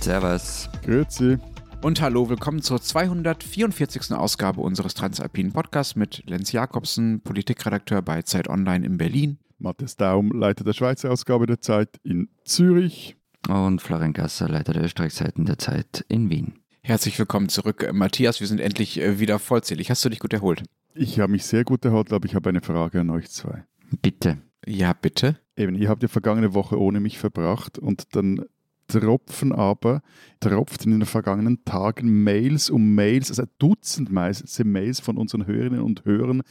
Servus. Grüezi. Und hallo, willkommen zur 244. Ausgabe unseres Transalpinen Podcasts mit Lenz Jakobsen, Politikredakteur bei Zeit Online in Berlin. Matthias Daum, Leiter der Schweizer Ausgabe der Zeit in Zürich. Und Florian Gasser, Leiter der Österreichseiten der Zeit in Wien. Herzlich willkommen zurück, Matthias. Wir sind endlich äh, wieder vollzählig. Hast du dich gut erholt? Ich habe mich sehr gut erholt, aber ich habe eine Frage an euch zwei. Bitte. Ja, bitte. Eben, ihr habt ja vergangene Woche ohne mich verbracht und dann tropfen aber, tropften in den vergangenen Tagen Mails um Mails, also dutzendweise Mails von unseren Hörerinnen und Hörern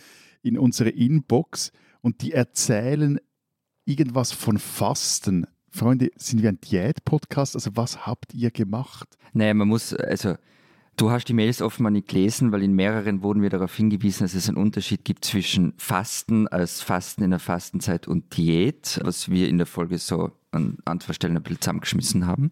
in unsere Inbox und die erzählen irgendwas von Fasten. Freunde, sind wir ein Diät-Podcast? Also was habt ihr gemacht? Naja, man muss, also du hast die Mails offenbar nicht gelesen, weil in mehreren wurden wir darauf hingewiesen, dass es einen Unterschied gibt zwischen Fasten als Fasten in der Fastenzeit und Diät, was wir in der Folge so an anderen Stellen ein bisschen zusammengeschmissen haben.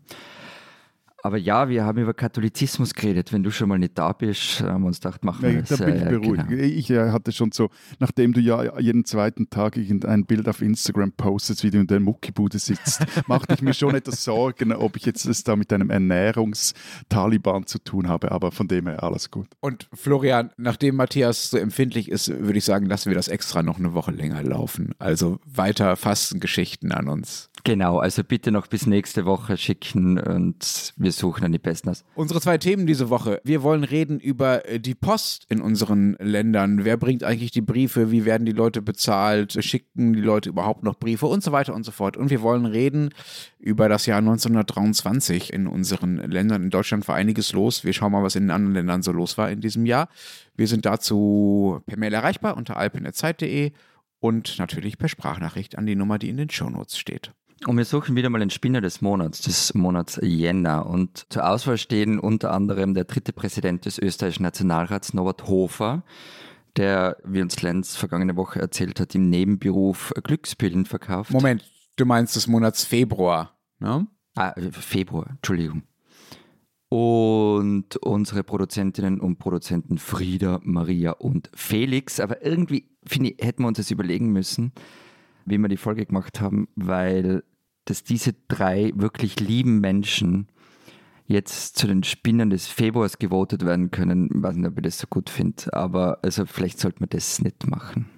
Aber ja, wir haben über Katholizismus geredet. Wenn du schon mal nicht da bist, haben wir uns gedacht, machen wir Ja, das. da bin ich äh, beruhigt. genau. Ich äh, hatte schon so, nachdem du ja jeden zweiten Tag irgendein Bild auf Instagram postest, wie du in der Muckibude sitzt, machte ich mir schon etwas Sorgen, ob ich jetzt es da mit einem Ernährungstaliban zu tun habe. Aber von dem her alles gut. Und Florian, nachdem Matthias so empfindlich ist, würde ich sagen, lassen wir das extra noch eine Woche länger laufen. Also weiter Fastengeschichten an uns. Genau, also bitte noch bis nächste Woche schicken und wir suchen dann die Besten aus. Unsere zwei Themen diese Woche. Wir wollen reden über äh, die Post in unseren Ländern. Wer bringt eigentlich die Briefe? Wie werden die Leute bezahlt? Schicken die Leute überhaupt noch Briefe? Und so weiter und so fort. Und wir wollen reden über das Jahr 1923 in unseren Ländern. In Deutschland war einiges los. Wir schauen mal, was in den anderen Ländern so los war in diesem Jahr. Wir sind dazu per Mail erreichbar unter alpen.zeit.de und natürlich per Sprachnachricht an die Nummer, die in den Shownotes steht. Und wir suchen wieder mal den Spinner des Monats, des Monats Jänner. Und zur Auswahl stehen unter anderem der dritte Präsident des österreichischen Nationalrats, Norbert Hofer, der, wie uns Lenz vergangene Woche erzählt hat, im Nebenberuf Glückspillen verkauft. Moment, du meinst des Monats Februar, ne? Ah, Februar, Entschuldigung. Und unsere Produzentinnen und Produzenten Frieda, Maria und Felix. Aber irgendwie, finde ich, hätten wir uns das überlegen müssen, wie wir die Folge gemacht haben, weil dass diese drei wirklich lieben Menschen jetzt zu den Spinnern des Februars gewotet werden können. Ich weiß nicht, ob ich das so gut finde, aber also vielleicht sollte man das nicht machen.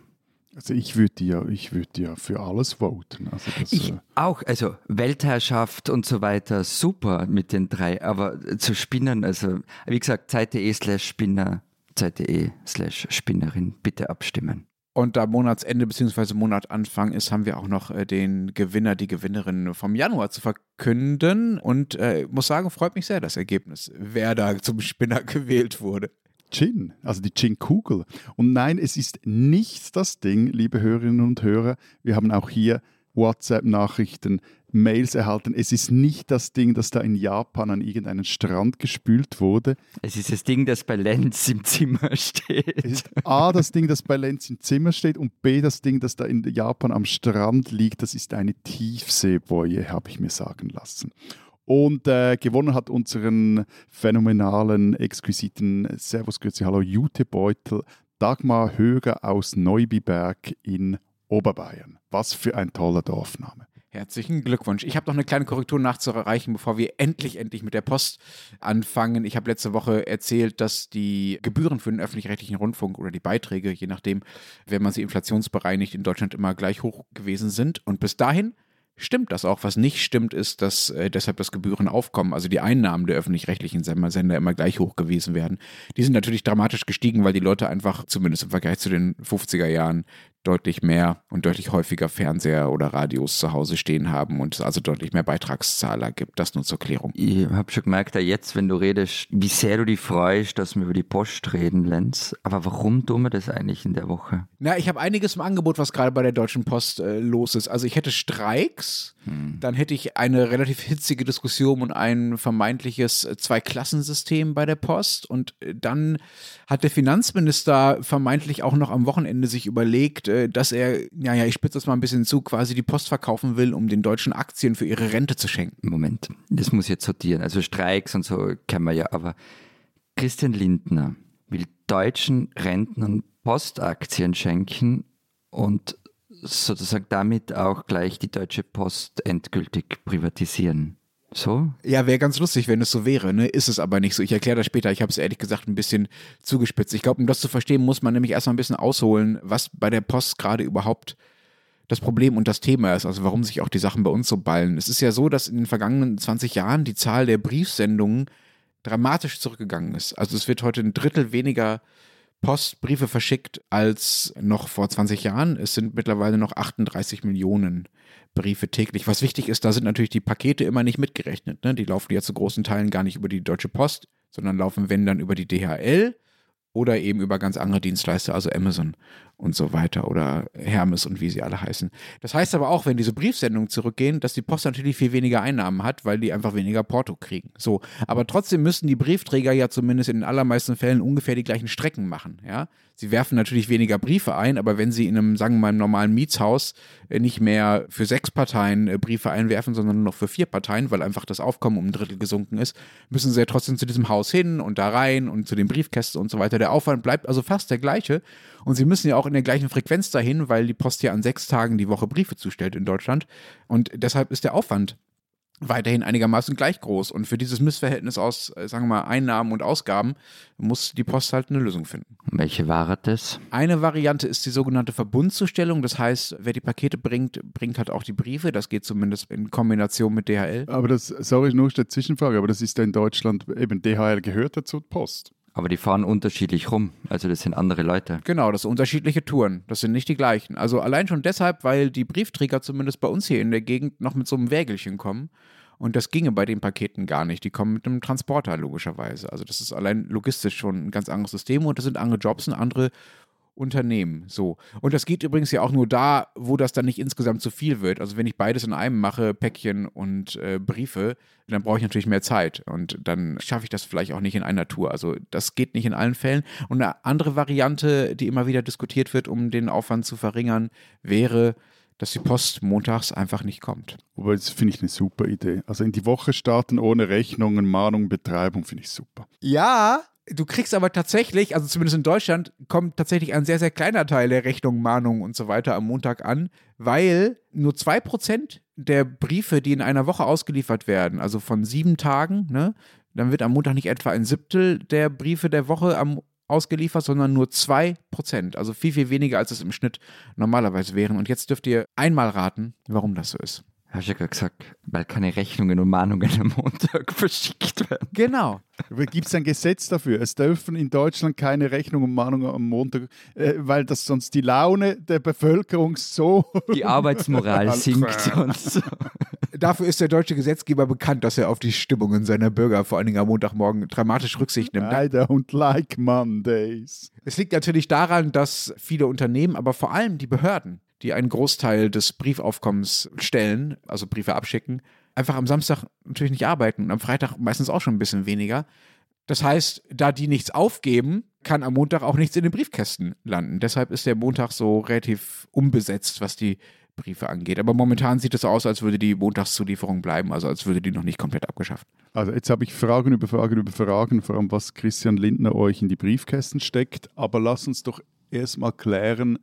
Also ich würde ja, ich würde ja für alles voten. Also das, Ich äh, auch, also Weltherrschaft und so weiter, super mit den drei, aber zu Spinnern, also wie gesagt, Zeit.de slash Spinner, Zeit.de slash Spinnerin, bitte abstimmen. Und da Monatsende bzw. Monatanfang ist, haben wir auch noch äh, den Gewinner, die Gewinnerin vom Januar zu verkünden. Und äh, muss sagen, freut mich sehr das Ergebnis, wer da zum Spinner gewählt wurde. Gin, also die Gin-Kugel. Und nein, es ist nicht das Ding, liebe Hörerinnen und Hörer. Wir haben auch hier WhatsApp-Nachrichten, Mails erhalten. Es ist nicht das Ding, das da in Japan an irgendeinen Strand gespült wurde. Es ist das Ding, das bei Lenz im Zimmer steht. Es ist A, das Ding, das bei Lenz im Zimmer steht und B, das Ding, das da in Japan am Strand liegt. Das ist eine Tiefseeboje, habe ich mir sagen lassen. Und äh, gewonnen hat unseren phänomenalen, exquisiten Servus, Grüezi, Hallo Jutebeutel Dagmar Höger aus Neubiberg in Oberbayern. Was für ein toller Dorfname. Herzlichen Glückwunsch. Ich habe noch eine kleine Korrektur nachzureichen, bevor wir endlich, endlich mit der Post anfangen. Ich habe letzte Woche erzählt, dass die Gebühren für den öffentlich-rechtlichen Rundfunk oder die Beiträge, je nachdem, wenn man sie inflationsbereinigt, in Deutschland immer gleich hoch gewesen sind. Und bis dahin stimmt das auch. Was nicht stimmt, ist, dass äh, deshalb das Gebührenaufkommen, also die Einnahmen der öffentlich-rechtlichen Sender, immer gleich hoch gewesen wären. Die sind natürlich dramatisch gestiegen, weil die Leute einfach, zumindest im Vergleich zu den 50er Jahren, deutlich mehr und deutlich häufiger Fernseher oder Radios zu Hause stehen haben und es also deutlich mehr Beitragszahler gibt. Das nur zur Klärung. Ich habe schon gemerkt, ja, jetzt, wenn du redest, wie sehr du dich freust, dass wir über die Post reden, Lenz. Aber warum tun wir das eigentlich in der Woche? Na, ich habe einiges im Angebot, was gerade bei der Deutschen Post äh, los ist. Also ich hätte Streiks, dann hätte ich eine relativ hitzige Diskussion und ein vermeintliches äh, Zweiklassensystem bei der Post und äh, dann hat der Finanzminister vermeintlich auch noch am Wochenende sich überlegt, äh, dass er, ja, ja, ich spitze das mal ein bisschen zu, quasi die Post verkaufen will, um den Deutschen Aktien für ihre Rente zu schenken. Moment, das muss ich jetzt sortieren. Also Streiks und so kennen wir ja, aber Christian Lindner will deutschen Rentnern Postaktien schenken und sozusagen damit auch gleich die Deutsche Post endgültig privatisieren. So? Ja, wäre ganz lustig, wenn es so wäre, ne? Ist es aber nicht so. Ich erkläre das später. Ich habe es ehrlich gesagt ein bisschen zugespitzt. Ich glaube, um das zu verstehen, muss man nämlich erstmal ein bisschen ausholen, was bei der Post gerade überhaupt das Problem und das Thema ist, also warum sich auch die Sachen bei uns so ballen. Es ist ja so, dass in den vergangenen 20 Jahren die Zahl der Briefsendungen dramatisch zurückgegangen ist. Also es wird heute ein Drittel weniger Postbriefe verschickt als noch vor 20 Jahren. Es sind mittlerweile noch 38 Millionen Briefe täglich. Was wichtig ist, da sind natürlich die Pakete immer nicht mitgerechnet. Ne? Die laufen ja zu großen Teilen gar nicht über die Deutsche Post, sondern laufen, wenn dann, über die DHL oder eben über ganz andere Dienstleister, also Amazon und so weiter oder Hermes und wie sie alle heißen. Das heißt aber auch, wenn diese Briefsendungen zurückgehen, dass die Post natürlich viel weniger Einnahmen hat, weil die einfach weniger Porto kriegen. So, aber trotzdem müssen die Briefträger ja zumindest in den allermeisten Fällen ungefähr die gleichen Strecken machen, ja? Sie werfen natürlich weniger Briefe ein, aber wenn sie in einem, sagen wir mal, normalen Mietshaus äh, nicht mehr für sechs Parteien äh, Briefe einwerfen, sondern nur noch für vier Parteien, weil einfach das Aufkommen um ein Drittel gesunken ist, müssen sie ja trotzdem zu diesem Haus hin und da rein und zu den Briefkästen und so weiter. Der Aufwand bleibt also fast der gleiche. Und sie müssen ja auch in der gleichen Frequenz dahin, weil die Post ja an sechs Tagen die Woche Briefe zustellt in Deutschland. Und deshalb ist der Aufwand weiterhin einigermaßen gleich groß. Und für dieses Missverhältnis aus, äh, sagen wir mal, Einnahmen und Ausgaben muss die Post halt eine Lösung finden. Welche war das? Eine Variante ist die sogenannte Verbundzustellung. Das heißt, wer die Pakete bringt, bringt halt auch die Briefe. Das geht zumindest in Kombination mit DHL. Aber das, sorry, nur eine Zwischenfrage, aber das ist ja in Deutschland, eben DHL gehört dazu Post. Aber die fahren unterschiedlich rum. Also das sind andere Leute. Genau, das sind unterschiedliche Touren. Das sind nicht die gleichen. Also allein schon deshalb, weil die Briefträger zumindest bei uns hier in der Gegend noch mit so einem Wägelchen kommen. Und das ginge bei den Paketen gar nicht. Die kommen mit einem Transporter logischerweise. Also das ist allein logistisch schon ein ganz anderes System und das sind andere Jobs und andere Unternehmen. So. Und das geht übrigens ja auch nur da, wo das dann nicht insgesamt zu viel wird. Also wenn ich beides in einem mache, Päckchen und äh, Briefe, dann brauche ich natürlich mehr Zeit. Und dann schaffe ich das vielleicht auch nicht in einer Tour. Also das geht nicht in allen Fällen. Und eine andere Variante, die immer wieder diskutiert wird, um den Aufwand zu verringern, wäre, dass die Post montags einfach nicht kommt. Aber das finde ich eine super Idee. Also in die Woche starten ohne Rechnungen, Mahnung, Betreibung finde ich super. Ja, Du kriegst aber tatsächlich, also zumindest in Deutschland, kommt tatsächlich ein sehr, sehr kleiner Teil der Rechnungen, Mahnungen und so weiter am Montag an, weil nur 2% der Briefe, die in einer Woche ausgeliefert werden, also von sieben Tagen, ne, dann wird am Montag nicht etwa ein Siebtel der Briefe der Woche am, ausgeliefert, sondern nur 2%. Also viel, viel weniger, als es im Schnitt normalerweise wären. Und jetzt dürft ihr einmal raten, warum das so ist. Hast du ja gerade gesagt, weil keine Rechnungen und Mahnungen am Montag verschickt werden. Genau. Gibt es ein Gesetz dafür? Es dürfen in Deutschland keine Rechnungen und Mahnungen am Montag, äh, weil das sonst die Laune der Bevölkerung so. Die Arbeitsmoral sinkt sonst. Dafür ist der deutsche Gesetzgeber bekannt, dass er auf die Stimmungen seiner Bürger vor allen Dingen am Montagmorgen dramatisch Rücksicht nimmt. I don't like Mondays. Es liegt natürlich daran, dass viele Unternehmen, aber vor allem die Behörden, die einen Großteil des Briefaufkommens stellen, also Briefe abschicken, einfach am Samstag natürlich nicht arbeiten und am Freitag meistens auch schon ein bisschen weniger. Das heißt, da die nichts aufgeben, kann am Montag auch nichts in den Briefkästen landen. Deshalb ist der Montag so relativ unbesetzt, was die Briefe angeht. Aber momentan sieht es aus, als würde die Montagszulieferung bleiben, also als würde die noch nicht komplett abgeschafft. Also jetzt habe ich Fragen über Fragen über Fragen, vor allem was Christian Lindner euch in die Briefkästen steckt. Aber lass uns doch erstmal klären,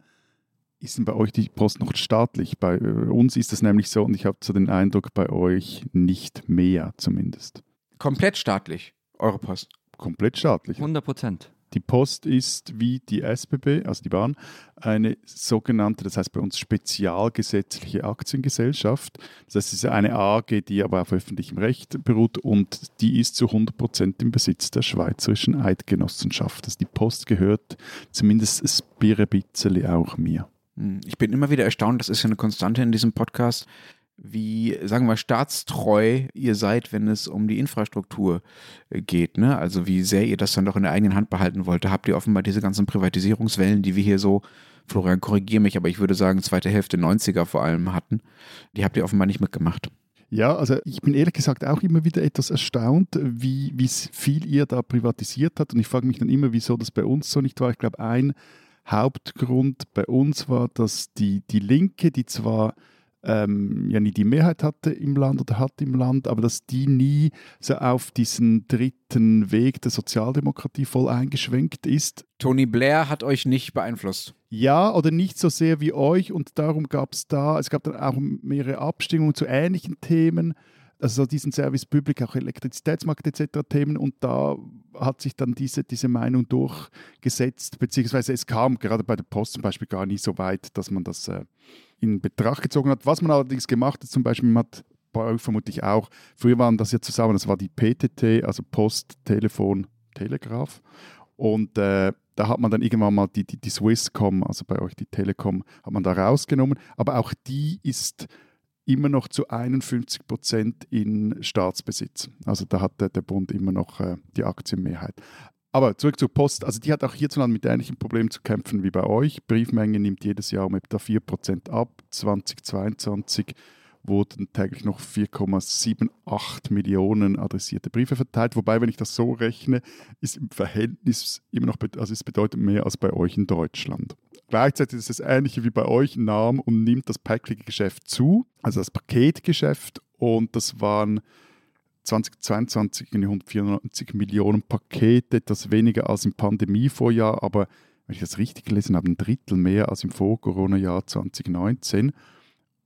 ist denn bei euch die Post noch staatlich? Bei äh, uns ist das nämlich so und ich habe so den Eindruck, bei euch nicht mehr zumindest. Komplett staatlich, eure Post. Komplett staatlich. 100 Prozent. Die Post ist wie die SBB, also die Bahn, eine sogenannte, das heißt bei uns spezialgesetzliche Aktiengesellschaft. Das heißt, es ist eine AG, die aber auf öffentlichem Recht beruht und die ist zu 100 Prozent im Besitz der Schweizerischen Eidgenossenschaft. Also die Post gehört zumindest ein bisschen auch mir. Hm, ich bin immer wieder erstaunt, das ist ja eine Konstante in diesem Podcast, wie, sagen wir, staatstreu ihr seid, wenn es um die Infrastruktur äh, geht. Ne? Also wie sehr ihr das dann doch in der eigenen Hand behalten wollt. Habt ihr offenbar diese ganzen Privatisierungswellen, die wir hier so, Florian, korrigiere mich, aber ich würde sagen, zweite Hälfte 90er vor allem hatten, die habt ihr offenbar nicht mitgemacht. Ja, also ich bin ehrlich gesagt auch immer wieder etwas erstaunt, wie viel ihr da privatisiert habt. Und ich frage mich dann immer, wieso das bei uns so nicht war. Ich glaube, ein Hauptgrund bei uns war, dass die, die Linke, die zwar ähm, ja nie die Mehrheit hatte im Land oder hat im Land, aber dass die nie so auf diesen dritten Weg der Sozialdemokratie voll eingeschwenkt ist. Tony Blair hat euch nicht beeinflusst. Ja, oder nicht so sehr wie euch und darum gab es da, es gab dann auch mehrere Abstimmungen zu ähnlichen Themen also diesen Service Public, auch Elektrizitätsmarkt etc. Themen und da hat sich dann diese, diese Meinung durchgesetzt, beziehungsweise es kam gerade bei der Post zum Beispiel gar nicht so weit, dass man das äh, in Betracht gezogen hat. Was man allerdings gemacht hat, zum Beispiel, man hat bei euch vermutlich auch, früher waren das ja zusammen, das war die PTT, also Post, Telefon, Telegraph und äh, da hat man dann irgendwann mal die, die, die Swisscom, also bei euch die Telekom, hat man da rausgenommen. Aber auch die ist immer noch zu 51 Prozent in Staatsbesitz. Also da hat der, Bund immer noch äh, die Aktienmehrheit. Aber zurück zur Post. Also die hat auch hierzulande mit ähnlichen Problemen zu kämpfen wie bei euch. Briefmenge nimmt jedes Jahr um etwa 4 Prozent ab. 2022 wurden täglich noch 4,78 Millionen adressierte Briefe verteilt. Wobei, wenn ich das so rechne, ist im Verhältnis immer noch, also es bedeutet mehr als bei euch in Deutschland. Gleichzeitig ist es ähnlich wie bei euch nahm und nimmt das Package-Geschäft zu, also das Paketgeschäft. Und das waren 2022 194 Millionen Pakete, das weniger als im Pandemievorjahr, aber wenn ich das richtig gelesen habe, ein Drittel mehr als im Vor-Corona-Jahr 2019.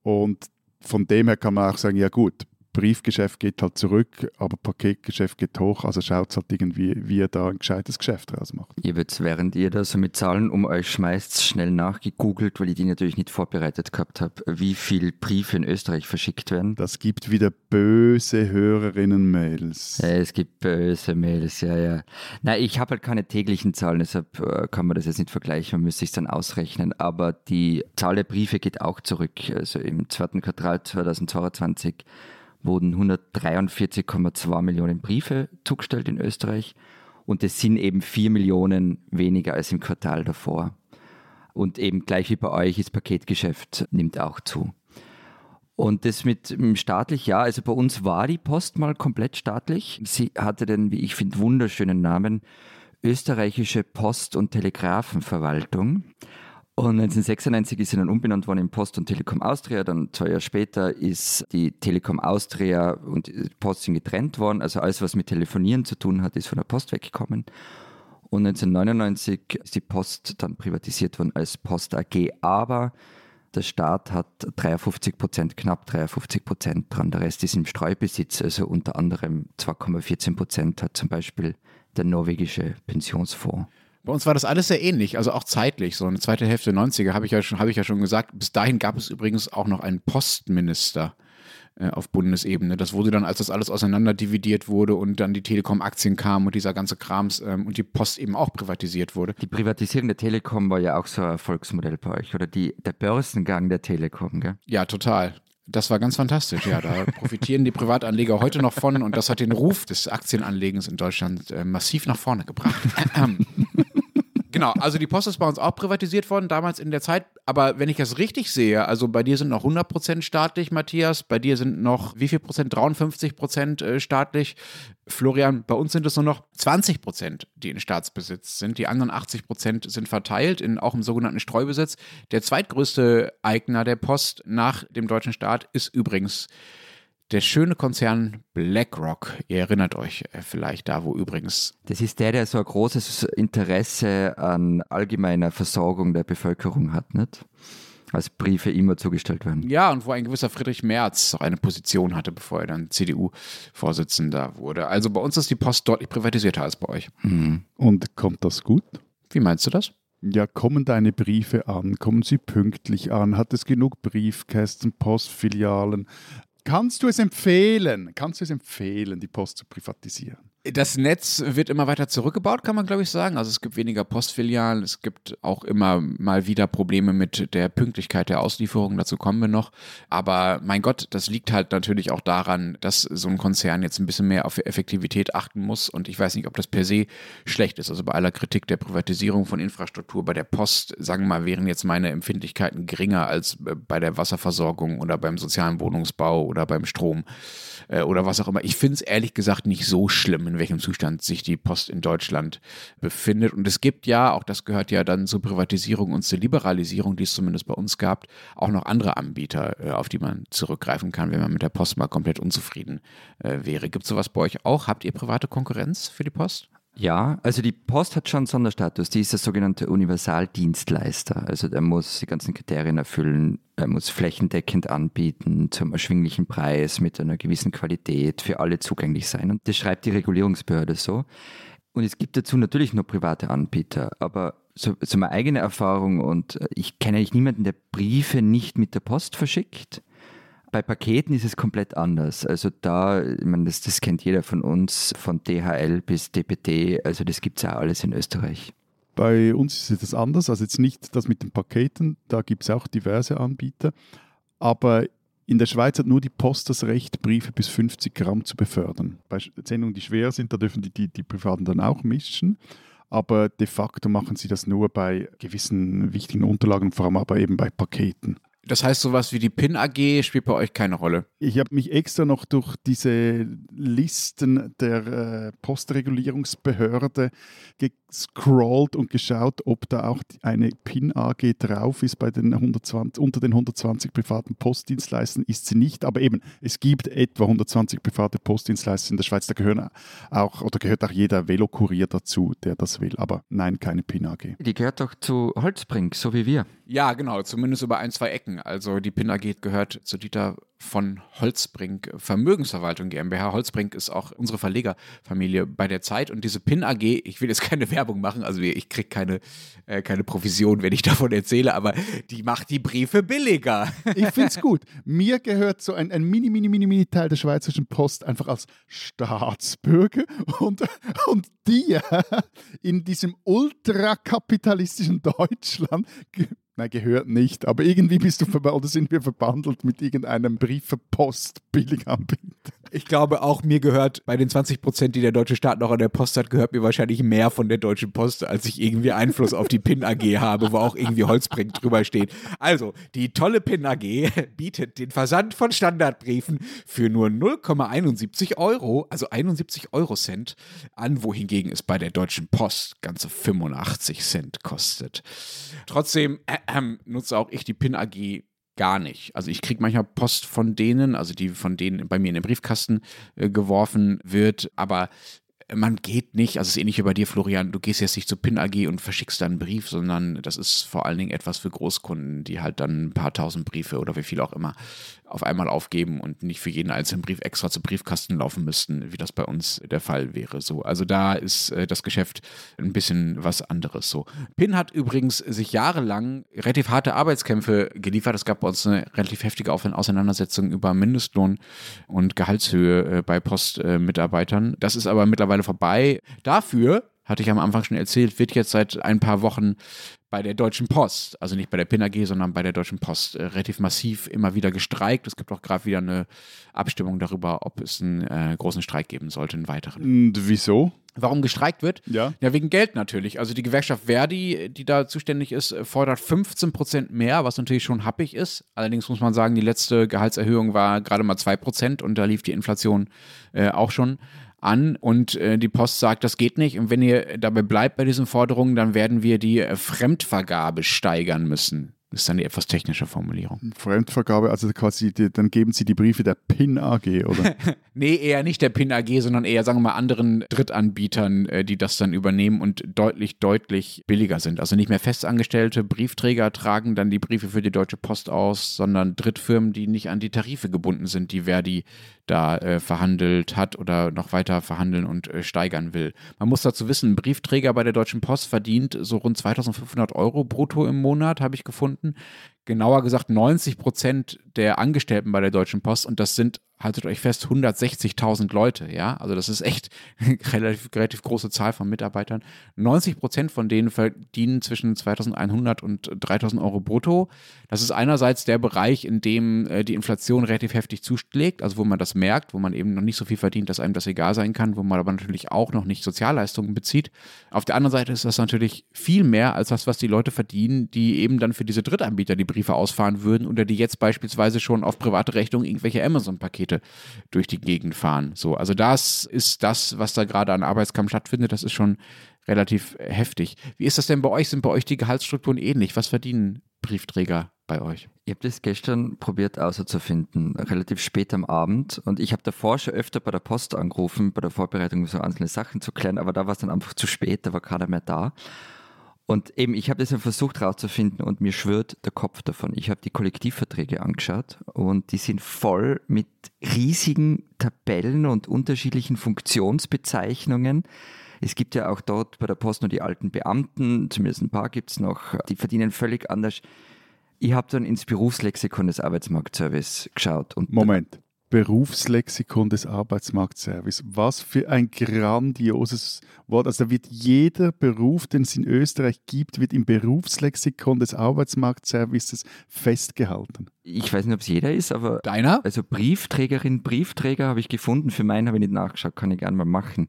Und von dem her kann man auch sagen, ja gut, Briefgeschäft geht halt zurück, aber Paketgeschäft geht hoch. Also schaut es halt irgendwie, wie ihr da ein gescheites Geschäft draus macht. Ihr wird, während ihr da so mit Zahlen um euch schmeißt, schnell nachgegoogelt, weil ich die natürlich nicht vorbereitet gehabt habe, wie viele Briefe in Österreich verschickt werden. Das gibt wieder böse Hörerinnen-Mails. Ja, es gibt böse Mails, ja, ja. Nein, ich habe halt keine täglichen Zahlen, deshalb äh, kann man das jetzt nicht vergleichen, man müsste sich dann ausrechnen. Aber die Zahl der Briefe geht auch zurück. Also im zweiten Quartal 2022 wurden 143,2 Millionen Briefe zugestellt in Österreich und es sind eben 4 Millionen weniger als im Quartal davor. Und eben gleich wie bei euch, das Paketgeschäft nimmt auch zu. Und das mit staatlich, ja, also bei uns war die Post mal komplett staatlich. Sie hatte den, wie ich finde, wunderschönen Namen Österreichische Post- und Telegrafenverwaltung. Und 1996 ist sie dann umbenannt worden in Post und Telekom Austria. Dann zwei Jahre später ist die Telekom Austria und Post sind getrennt worden. Also alles, was mit Telefonieren zu tun hat, ist von der Post weggekommen. Und 1999 ist die Post dann privatisiert worden als Post AG. Aber der Staat hat 53 Prozent, knapp 53 Prozent dran. Der Rest ist im Streubesitz. Also unter anderem 2,14 Prozent hat zum Beispiel der norwegische Pensionsfonds. Bei uns war das alles sehr ähnlich, also auch zeitlich. So eine zweite Hälfte der 90er habe ich, ja schon, hab ich ja schon gesagt. Bis dahin gab es übrigens auch noch einen Postminister äh, auf Bundesebene. Das wurde dann, als das alles auseinander dividiert wurde und dann die Telekom-Aktien kamen und dieser ganze Krams ähm, und die Post eben auch privatisiert wurde. Die Privatisierung der Telekom war ja auch so ein Erfolgsmodell bei euch oder die, der Börsengang der Telekom, gell? Ja, total. Das war ganz fantastisch, ja. Da profitieren die Privatanleger heute noch von und das hat den Ruf des Aktienanlegens in Deutschland äh, massiv nach vorne gebracht. genau, also die Post ist bei uns auch privatisiert worden, damals in der Zeit. Aber wenn ich das richtig sehe, also bei dir sind noch 100% staatlich, Matthias, bei dir sind noch wie viel Prozent? 53 Prozent äh, staatlich. Florian, bei uns sind es nur noch 20 Prozent, die in Staatsbesitz sind. Die anderen 80 Prozent sind verteilt, in, auch im sogenannten Streubesitz. Der zweitgrößte Eigner der Post nach dem deutschen Staat ist übrigens der schöne Konzern BlackRock, ihr erinnert euch äh, vielleicht da, wo übrigens. Das ist der, der so ein großes Interesse an allgemeiner Versorgung der Bevölkerung hat, nicht? Als Briefe immer zugestellt werden. Ja, und wo ein gewisser Friedrich Merz eine Position hatte, bevor er dann CDU-Vorsitzender wurde. Also bei uns ist die Post deutlich privatisierter als bei euch. Mhm. Und kommt das gut? Wie meinst du das? Ja, kommen deine Briefe an? Kommen sie pünktlich an? Hat es genug Briefkästen, Postfilialen? Kannst du es empfehlen? Kannst du es empfehlen, die Post zu privatisieren? Das Netz wird immer weiter zurückgebaut, kann man glaube ich sagen. Also es gibt weniger Postfilialen, es gibt auch immer mal wieder Probleme mit der Pünktlichkeit der Auslieferung, dazu kommen wir noch. Aber mein Gott, das liegt halt natürlich auch daran, dass so ein Konzern jetzt ein bisschen mehr auf Effektivität achten muss. Und ich weiß nicht, ob das per se schlecht ist. Also bei aller Kritik der Privatisierung von Infrastruktur bei der Post, sagen wir mal, wären jetzt meine Empfindlichkeiten geringer als äh, bei der Wasserversorgung oder beim sozialen Wohnungsbau oder beim Strom äh, oder was auch immer. Ich finde es ehrlich gesagt nicht so schlimm, in welchem Zustand sich die Post in Deutschland befindet. Und es gibt ja, auch das gehört ja dann zur Privatisierung und zur Liberalisierung, die es zumindest bei uns gab, auch noch andere Anbieter, äh, auf die man zurückgreifen kann, wenn man mit der Post mal komplett unzufrieden äh, wäre. Gibt es sowas bei euch auch? Habt ihr private Konkurrenz für die Post? Ja, also die Post hat schon Sonderstatus. Die ist der sogenannte Universaldienstleister. Also der muss die ganzen Kriterien erfüllen. Er muss flächendeckend anbieten, zum erschwinglichen Preis, mit einer gewissen Qualität, für alle zugänglich sein. Und das schreibt die Regulierungsbehörde so. Und es gibt dazu natürlich nur private Anbieter, aber so, so meine eigene Erfahrung und äh, ich kenne eigentlich niemanden, der Briefe nicht mit der Post verschickt. Bei Paketen ist es komplett anders. Also da, ich meine, das, das kennt jeder von uns, von DHL bis DPD, also das gibt es ja alles in Österreich. Bei uns ist es anders, also jetzt nicht das mit den Paketen, da gibt es auch diverse Anbieter, aber in der Schweiz hat nur die Post das Recht, Briefe bis 50 Gramm zu befördern. Bei Sendungen, die schwer sind, da dürfen die, die, die Privaten dann auch mischen. Aber de facto machen sie das nur bei gewissen wichtigen Unterlagen, vor allem aber eben bei Paketen. Das heißt, sowas wie die PIN AG spielt bei euch keine Rolle. Ich habe mich extra noch durch diese Listen der äh, Postregulierungsbehörde gescrollt und geschaut, ob da auch eine PIN AG drauf ist bei den 120, unter den 120 privaten Postdienstleistern ist sie nicht, aber eben es gibt etwa 120 private Postdienstleister in der Schweiz, da gehören auch oder gehört auch jeder Velokurier dazu, der das will, aber nein, keine PIN AG. Die gehört doch zu Holzbrink, so wie wir. Ja, genau, zumindest über ein, zwei Ecken. Also die PIN AG gehört zu Dieter von Holzbrink Vermögensverwaltung GmbH. Holzbrink ist auch unsere Verlegerfamilie bei der Zeit und diese PIN AG, ich will jetzt keine Werbung machen, also ich kriege keine, äh, keine Provision, wenn ich davon erzähle, aber die macht die Briefe billiger. Ich finde es gut. Mir gehört so ein, ein mini, mini, mini, mini Teil der Schweizerischen Post einfach als Staatsbürger und, und dir in diesem ultrakapitalistischen Deutschland Nein, gehört nicht. Aber irgendwie bist du oder sind wir verbandelt mit irgendeinem Briefepost-Billiganbieter. Ich glaube auch, mir gehört bei den 20 Prozent, die der deutsche Staat noch an der Post hat, gehört mir wahrscheinlich mehr von der Deutschen Post, als ich irgendwie Einfluss auf die PIN AG habe, wo auch irgendwie Holzbrink drüber steht. Also, die tolle PIN AG bietet den Versand von Standardbriefen für nur 0,71 Euro, also 71 Euro Cent, an, wohingegen es bei der Deutschen Post ganze 85 Cent kostet. Trotzdem äh, äh, nutze auch ich die PIN AG gar nicht. Also ich kriege manchmal Post von denen, also die von denen bei mir in den Briefkasten äh, geworfen wird, aber man geht nicht, also es ist ähnlich wie bei dir, Florian, du gehst jetzt nicht zur PIN AG und verschickst dann einen Brief, sondern das ist vor allen Dingen etwas für Großkunden, die halt dann ein paar tausend Briefe oder wie viel auch immer auf einmal aufgeben und nicht für jeden einzelnen Brief extra zum Briefkasten laufen müssten, wie das bei uns der Fall wäre. So, also da ist äh, das Geschäft ein bisschen was anderes. So, PIN hat übrigens sich jahrelang relativ harte Arbeitskämpfe geliefert. Es gab bei uns eine relativ heftige Auseinandersetzung über Mindestlohn und Gehaltshöhe äh, bei Postmitarbeitern. das ist aber mittlerweile vorbei. Dafür hatte ich am Anfang schon erzählt, wird jetzt seit ein paar Wochen bei der Deutschen Post, also nicht bei der PIN AG, sondern bei der Deutschen Post, äh, relativ massiv immer wieder gestreikt. Es gibt auch gerade wieder eine Abstimmung darüber, ob es einen äh, großen Streik geben sollte, einen weiteren. Und wieso? Warum gestreikt wird? Ja. Ja, wegen Geld natürlich. Also die Gewerkschaft Verdi, die da zuständig ist, fordert 15 Prozent mehr, was natürlich schon happig ist. Allerdings muss man sagen, die letzte Gehaltserhöhung war gerade mal 2 Prozent und da lief die Inflation äh, auch schon an und äh, die Post sagt, das geht nicht. Und wenn ihr dabei bleibt bei diesen Forderungen, dann werden wir die äh, Fremdvergabe steigern müssen. Das ist dann die etwas technische Formulierung. Fremdvergabe, also quasi, die, dann geben Sie die Briefe der PIN AG, oder? nee, eher nicht der PIN AG, sondern eher, sagen wir mal, anderen Drittanbietern, äh, die das dann übernehmen und deutlich, deutlich billiger sind. Also nicht mehr festangestellte Briefträger tragen dann die Briefe für die Deutsche Post aus, sondern Drittfirmen, die nicht an die Tarife gebunden sind, die Verdi da äh, verhandelt hat oder noch weiter verhandeln und äh, steigern will. Man muss dazu wissen, ein Briefträger bei der Deutschen Post verdient so rund 2500 Euro brutto im Monat, habe ich gefunden genauer gesagt 90 Prozent der Angestellten bei der Deutschen Post und das sind, haltet euch fest, 160.000 Leute, ja, also das ist echt eine relativ, relativ große Zahl von Mitarbeitern. 90 Prozent von denen verdienen zwischen 2.100 und 3.000 Euro brutto. Das ist einerseits der Bereich, in dem äh, die Inflation relativ heftig zuschlägt, also wo man das merkt, wo man eben noch nicht so viel verdient, dass einem das egal sein kann, wo man aber natürlich auch noch nicht Sozialleistungen bezieht. Auf der anderen Seite ist das natürlich viel mehr als das, was die Leute verdienen, die eben dann für diese Drittanbieter die Briefe ausfahren würden oder die jetzt beispielsweise schon auf private Rechnung irgendwelche Amazon-Pakete durch die Gegend fahren. So, also das ist das, was da gerade an Arbeitskampf stattfindet. Das ist schon relativ heftig. Wie ist das denn bei euch? Sind bei euch die Gehaltsstrukturen ähnlich? Was verdienen Briefträger bei euch? Ich habe das gestern probiert auszufinden, relativ spät am Abend. Und ich habe davor schon öfter bei der Post angerufen, bei der Vorbereitung so einzelne Sachen zu klären, aber da war es dann einfach zu spät, da war keiner mehr da. Und eben, ich habe das dann versucht herauszufinden und mir schwirrt der Kopf davon. Ich habe die Kollektivverträge angeschaut und die sind voll mit riesigen Tabellen und unterschiedlichen Funktionsbezeichnungen. Es gibt ja auch dort bei der Post nur die alten Beamten, zumindest ein paar gibt es noch, die verdienen völlig anders. Ich habe dann ins Berufslexikon des Arbeitsmarktservice geschaut. Und Moment. Berufslexikon des Arbeitsmarktservice. Was für ein grandioses Wort. Also da wird jeder Beruf, den es in Österreich gibt, wird im Berufslexikon des Arbeitsmarktservices festgehalten. Ich weiß nicht, ob es jeder ist, aber Deiner? also Briefträgerin, Briefträger habe ich gefunden. Für meinen habe ich nicht nachgeschaut, kann ich gerne mal machen.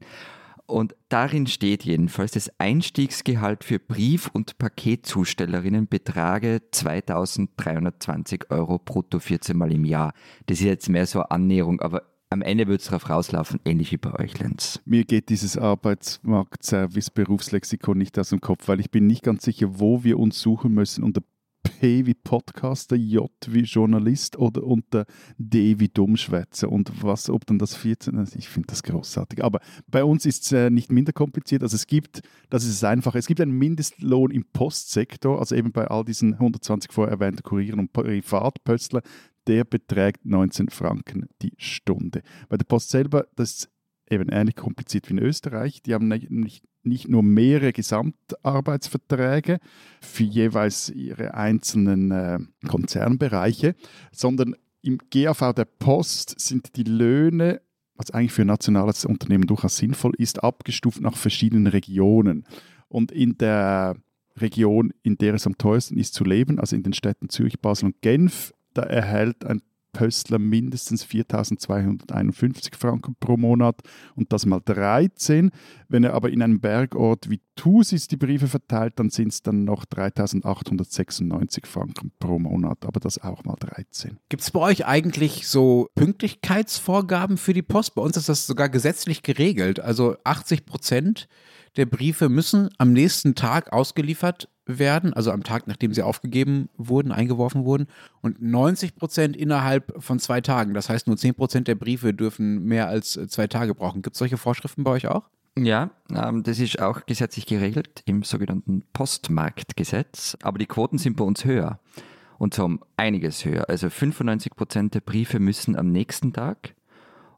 Und darin steht jedenfalls, das Einstiegsgehalt für Brief- und Paketzustellerinnen betrage 2320 Euro brutto 14 Mal im Jahr. Das ist jetzt mehr so eine Annäherung, aber am Ende wird es darauf rauslaufen, ähnlich wie bei euch, Lenz. Mir geht dieses Arbeitsmarktservice Berufslexikon nicht aus dem Kopf, weil ich bin nicht ganz sicher, wo wir uns suchen müssen unter Wie Podcaster, J wie Journalist oder unter D wie Dummschwätzer. Und was, ob dann das 14 ist, ich finde das großartig. Aber bei uns ist es äh, nicht minder kompliziert. Also es gibt, das ist einfach, es gibt einen Mindestlohn im Postsektor, also eben bei all diesen 120 vorher erwähnten Kurieren und Privatpöstler, der beträgt 19 Franken die Stunde. Bei der Post selber, das ist eben ähnlich kompliziert wie in Österreich. Die haben nicht, nicht nur mehrere Gesamtarbeitsverträge für jeweils ihre einzelnen äh, Konzernbereiche, sondern im GAV der Post sind die Löhne, was eigentlich für ein nationales Unternehmen durchaus sinnvoll ist, abgestuft nach verschiedenen Regionen. Und in der Region, in der es am teuersten ist zu leben, also in den Städten Zürich, Basel und Genf, da erhält ein Pöstler mindestens 4.251 Franken pro Monat und das mal 13. Wenn er aber in einem Bergort wie Thusis die Briefe verteilt, dann sind es dann noch 3.896 Franken pro Monat, aber das auch mal 13. Gibt es bei euch eigentlich so Pünktlichkeitsvorgaben für die Post? Bei uns ist das sogar gesetzlich geregelt. Also 80 Prozent der Briefe müssen am nächsten Tag ausgeliefert werden, also am Tag, nachdem sie aufgegeben wurden, eingeworfen wurden, und 90 Prozent innerhalb von zwei Tagen. Das heißt, nur 10 Prozent der Briefe dürfen mehr als äh, zwei Tage brauchen. Gibt es solche Vorschriften bei euch auch? Ja, ähm, das ist auch gesetzlich geregelt im sogenannten Postmarktgesetz, aber die Quoten sind bei uns höher und so um einiges höher. Also 95 Prozent der Briefe müssen am nächsten Tag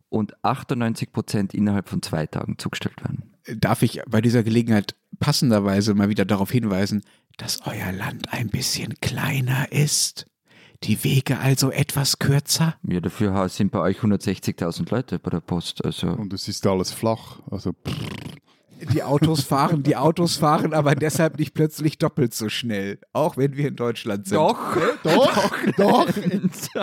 und 98 Prozent innerhalb von zwei Tagen zugestellt werden. Darf ich bei dieser Gelegenheit passenderweise mal wieder darauf hinweisen, dass euer Land ein bisschen kleiner ist? Die Wege also etwas kürzer? Ja, dafür sind bei euch 160.000 Leute bei der Post. Also Und es ist alles flach. Also pff. Die Autos fahren, die Autos fahren aber deshalb nicht plötzlich doppelt so schnell, auch wenn wir in Deutschland sind. Doch, doch, doch,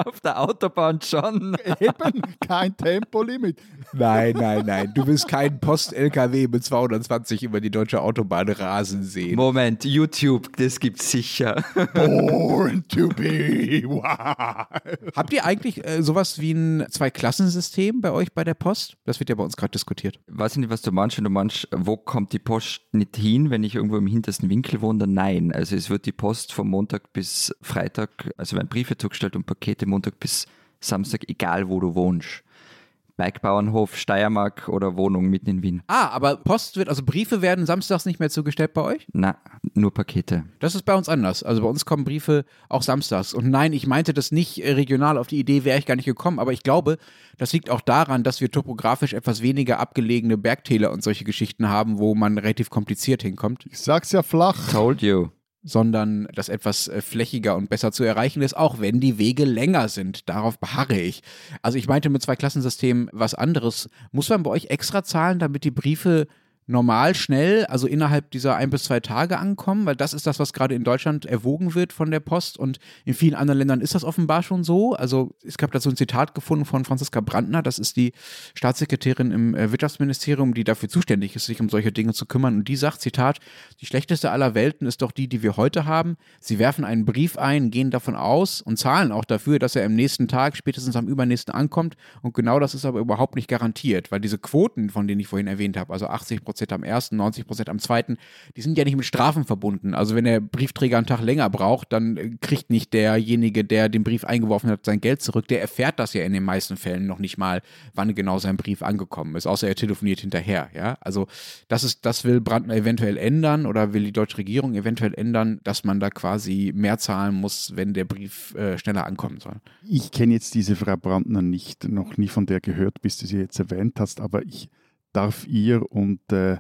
auf der Autobahn schon. eben kein Tempolimit. Nein, nein, nein. Du willst keinen Post-LKW mit 220 über die deutsche Autobahn rasen sehen. Moment, YouTube, das gibt's sicher. Born to be wild. Habt ihr eigentlich äh, sowas wie ein Zwei-Klassensystem bei euch bei der Post? Das wird ja bei uns gerade diskutiert. Weiß nicht, was du meinst, wenn du meinst, wo kommt die Post nicht hin, wenn ich irgendwo im hintersten Winkel wohne? Nein. Also es wird die Post von Montag bis Freitag, also werden Briefe zugestellt und Pakete Montag bis Samstag, egal wo du wohnst. Bergbauernhof, Steiermark oder Wohnung mitten in Wien. Ah, aber Post wird, also Briefe werden samstags nicht mehr zugestellt bei euch? Na, nur Pakete. Das ist bei uns anders. Also bei uns kommen Briefe auch samstags. Und nein, ich meinte das nicht äh, regional. Auf die Idee wäre ich gar nicht gekommen. Aber ich glaube, das liegt auch daran, dass wir topografisch etwas weniger abgelegene Bergtäler und solche Geschichten haben, wo man relativ kompliziert hinkommt. Ich sag's ja flach. Told you. Sondern das etwas äh, flächiger und besser zu erreichen ist, auch wenn die Wege länger sind. Darauf beharre ich. Also ich meinte mit zwei Klassensystemen was anderes. Muss man bei euch extra zahlen, damit die Briefe normal schnell, also innerhalb dieser ein bis zwei Tage ankommen? Weil das ist das, was gerade in Deutschland erwogen wird von der Post und in vielen anderen Ländern ist das offenbar schon so. Also ich habe da so ein Zitat gefunden von Franziska Brandner, das ist die Staatssekretärin im äh, Wirtschaftsministerium, die dafür zuständig ist, sich um solche Dinge zu kümmern. Und die sagt, Zitat, die schlechteste aller Welten ist doch die, die wir heute haben. Sie werfen einen Brief ein, gehen davon aus und zahlen auch dafür, dass er am nächsten Tag, spätestens am übernächsten ankommt. Und genau das ist aber überhaupt nicht garantiert, weil diese Quoten, von denen ich vorhin erwähnt habe, also 80 Prozent Prozent am ersten, 90 Prozent am zweiten, die sind ja nicht mit Strafen verbunden. Also wenn der Briefträger einen Tag länger braucht, dann äh, kriegt nicht derjenige, der den Brief eingeworfen hat, sein Geld zurück. Der erfährt das ja in den meisten Fällen noch nicht mal, wann genau sein Brief angekommen ist, außer er telefoniert hinterher. Ja, also das ist, das will Brandner eventuell ändern oder will die deutsche Regierung eventuell ändern, dass man da quasi mehr zahlen muss, wenn der Brief äh, schneller ankommen soll. Ich kenne jetzt diese Frau Brandner nicht, noch nie von der gehört, bis du sie jetzt erwähnt hast, aber ich darf ihr und äh,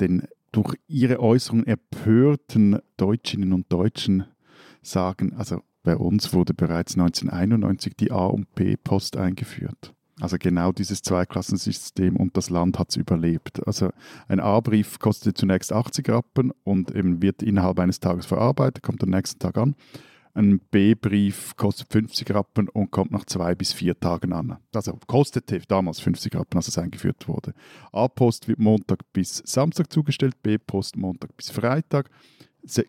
den durch ihre Äußerung empörten Deutschinnen und Deutschen sagen, also bei uns wurde bereits 1991 die A- und B-Post eingeführt. Also genau dieses Zweiklassensystem und das Land hat es überlebt. Also ein A-Brief kostet zunächst 80 Rappen und eben wird innerhalb eines Tages verarbeitet, kommt am nächsten Tag an. Ein B-Brief kostet 50 Rappen und kommt nach zwei bis vier Tagen an. Also kostete damals 50 Rappen, als es eingeführt wurde. A-Post wird Montag bis Samstag zugestellt, B-Post Montag bis Freitag.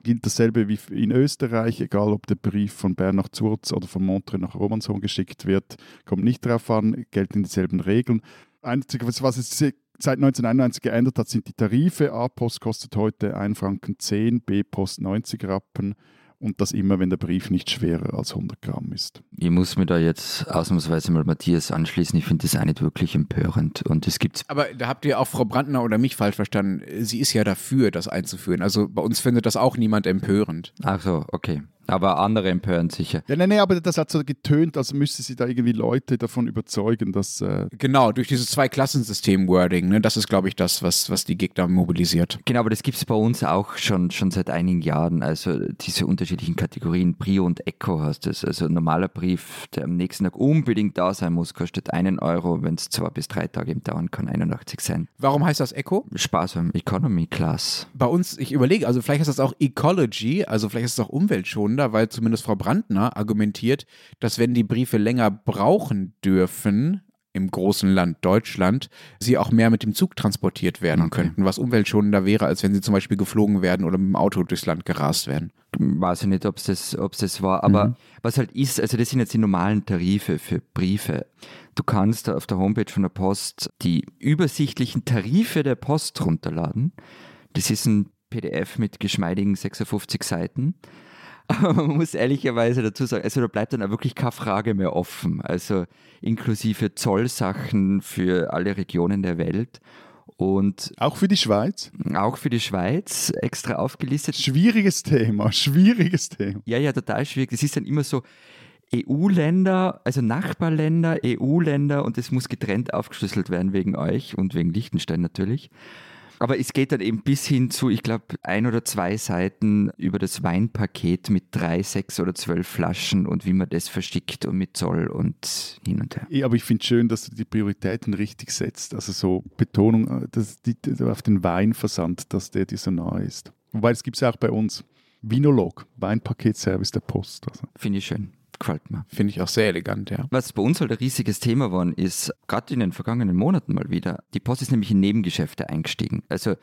Gilt dasselbe wie in Österreich, egal ob der Brief von Bern nach Zurz oder von Montreux nach Romanshorn geschickt wird, kommt nicht darauf an, gelten dieselben Regeln. Einzige, was es seit 1991 geändert hat, sind die Tarife. A-Post kostet heute 1 Franken 10, B-Post 90 Rappen und das immer, wenn der Brief nicht schwerer als 100 Gramm ist. Ich muss mir da jetzt ausnahmsweise mal Matthias anschließen. Ich finde das auch nicht wirklich empörend. Und es gibt Aber da habt ihr auch Frau Brandner oder mich falsch verstanden. Sie ist ja dafür, das einzuführen. Also bei uns findet das auch niemand empörend. Ach so, okay. Aber andere empören sicher. Ja, nein, nein, aber das hat so getönt, als müsste sie da irgendwie Leute davon überzeugen, dass. Äh Genau, durch dieses Zwei-Klassensystem-Wording. Ne? Das ist, glaube ich, das, was, was die Gegner mobilisiert. Genau, aber das gibt es bei uns auch schon, schon seit einigen Jahren. Also diese unterschiedlichen Kategorien, Prio und Echo hast es. Also ein normaler Brief, der am nächsten Tag unbedingt da sein muss, kostet einen Euro. Wenn es zwei bis drei Tage im dauern kann, 81 sein. Warum heißt das Echo? Sparsam, Economy Class. Bei uns, ich überlege, also vielleicht ist das auch Ecology, also vielleicht ist es auch umweltschonender, weil zumindest Frau Brandner argumentiert, dass wenn die Briefe länger brauchen dürfen, im großen Land Deutschland, sie auch mehr mit dem Zug transportiert werden Okay. könnten, was umweltschonender wäre, als wenn sie zum Beispiel geflogen werden oder mit dem Auto durchs Land gerast werden. weiß ich nicht, ob es das, ob's das war, aber was halt ist, also das sind jetzt die normalen Tarife für Briefe. Du kannst auf der Homepage von der Post die übersichtlichen Tarife der Post runterladen. Das ist ein PDF mit geschmeidigen 56 Seiten. Aber man muss ehrlicherweise dazu sagen, also da bleibt dann auch wirklich keine Frage mehr offen. Also inklusive Zollsachen für alle Regionen der Welt und auch für die Schweiz. auch für die Schweiz extra aufgelistet. Schwieriges Thema, schwieriges Thema. Ja, ja, total schwierig. Das ist dann immer so EU-Länder, also Nachbarländer, EU-Länder und es muss getrennt aufgeschlüsselt werden wegen euch und wegen Liechtenstein natürlich. Aber es geht dann eben bis hin zu, ich glaube, ein oder zwei Seiten über das Weinpaket mit drei, sechs oder zwölf Flaschen und wie man das verschickt und mit Zoll und hin und her. Ja, aber ich finde schön, dass du die Prioritäten richtig setzt. Also so Betonung äh, dass die, die, auf den Weinversand, dass der dir so nahe ist. Wobei, das gibt es ja auch bei uns. Vinolog, Weinpaketservice der Post. Also. Finde ich schön. Gefällt mir. Finde ich auch sehr elegant, ja. Was bei uns halt ein riesiges Thema geworden ist, gerade in den vergangenen Monaten mal wieder, die Post ist nämlich in Nebengeschäfte eingestiegen. Also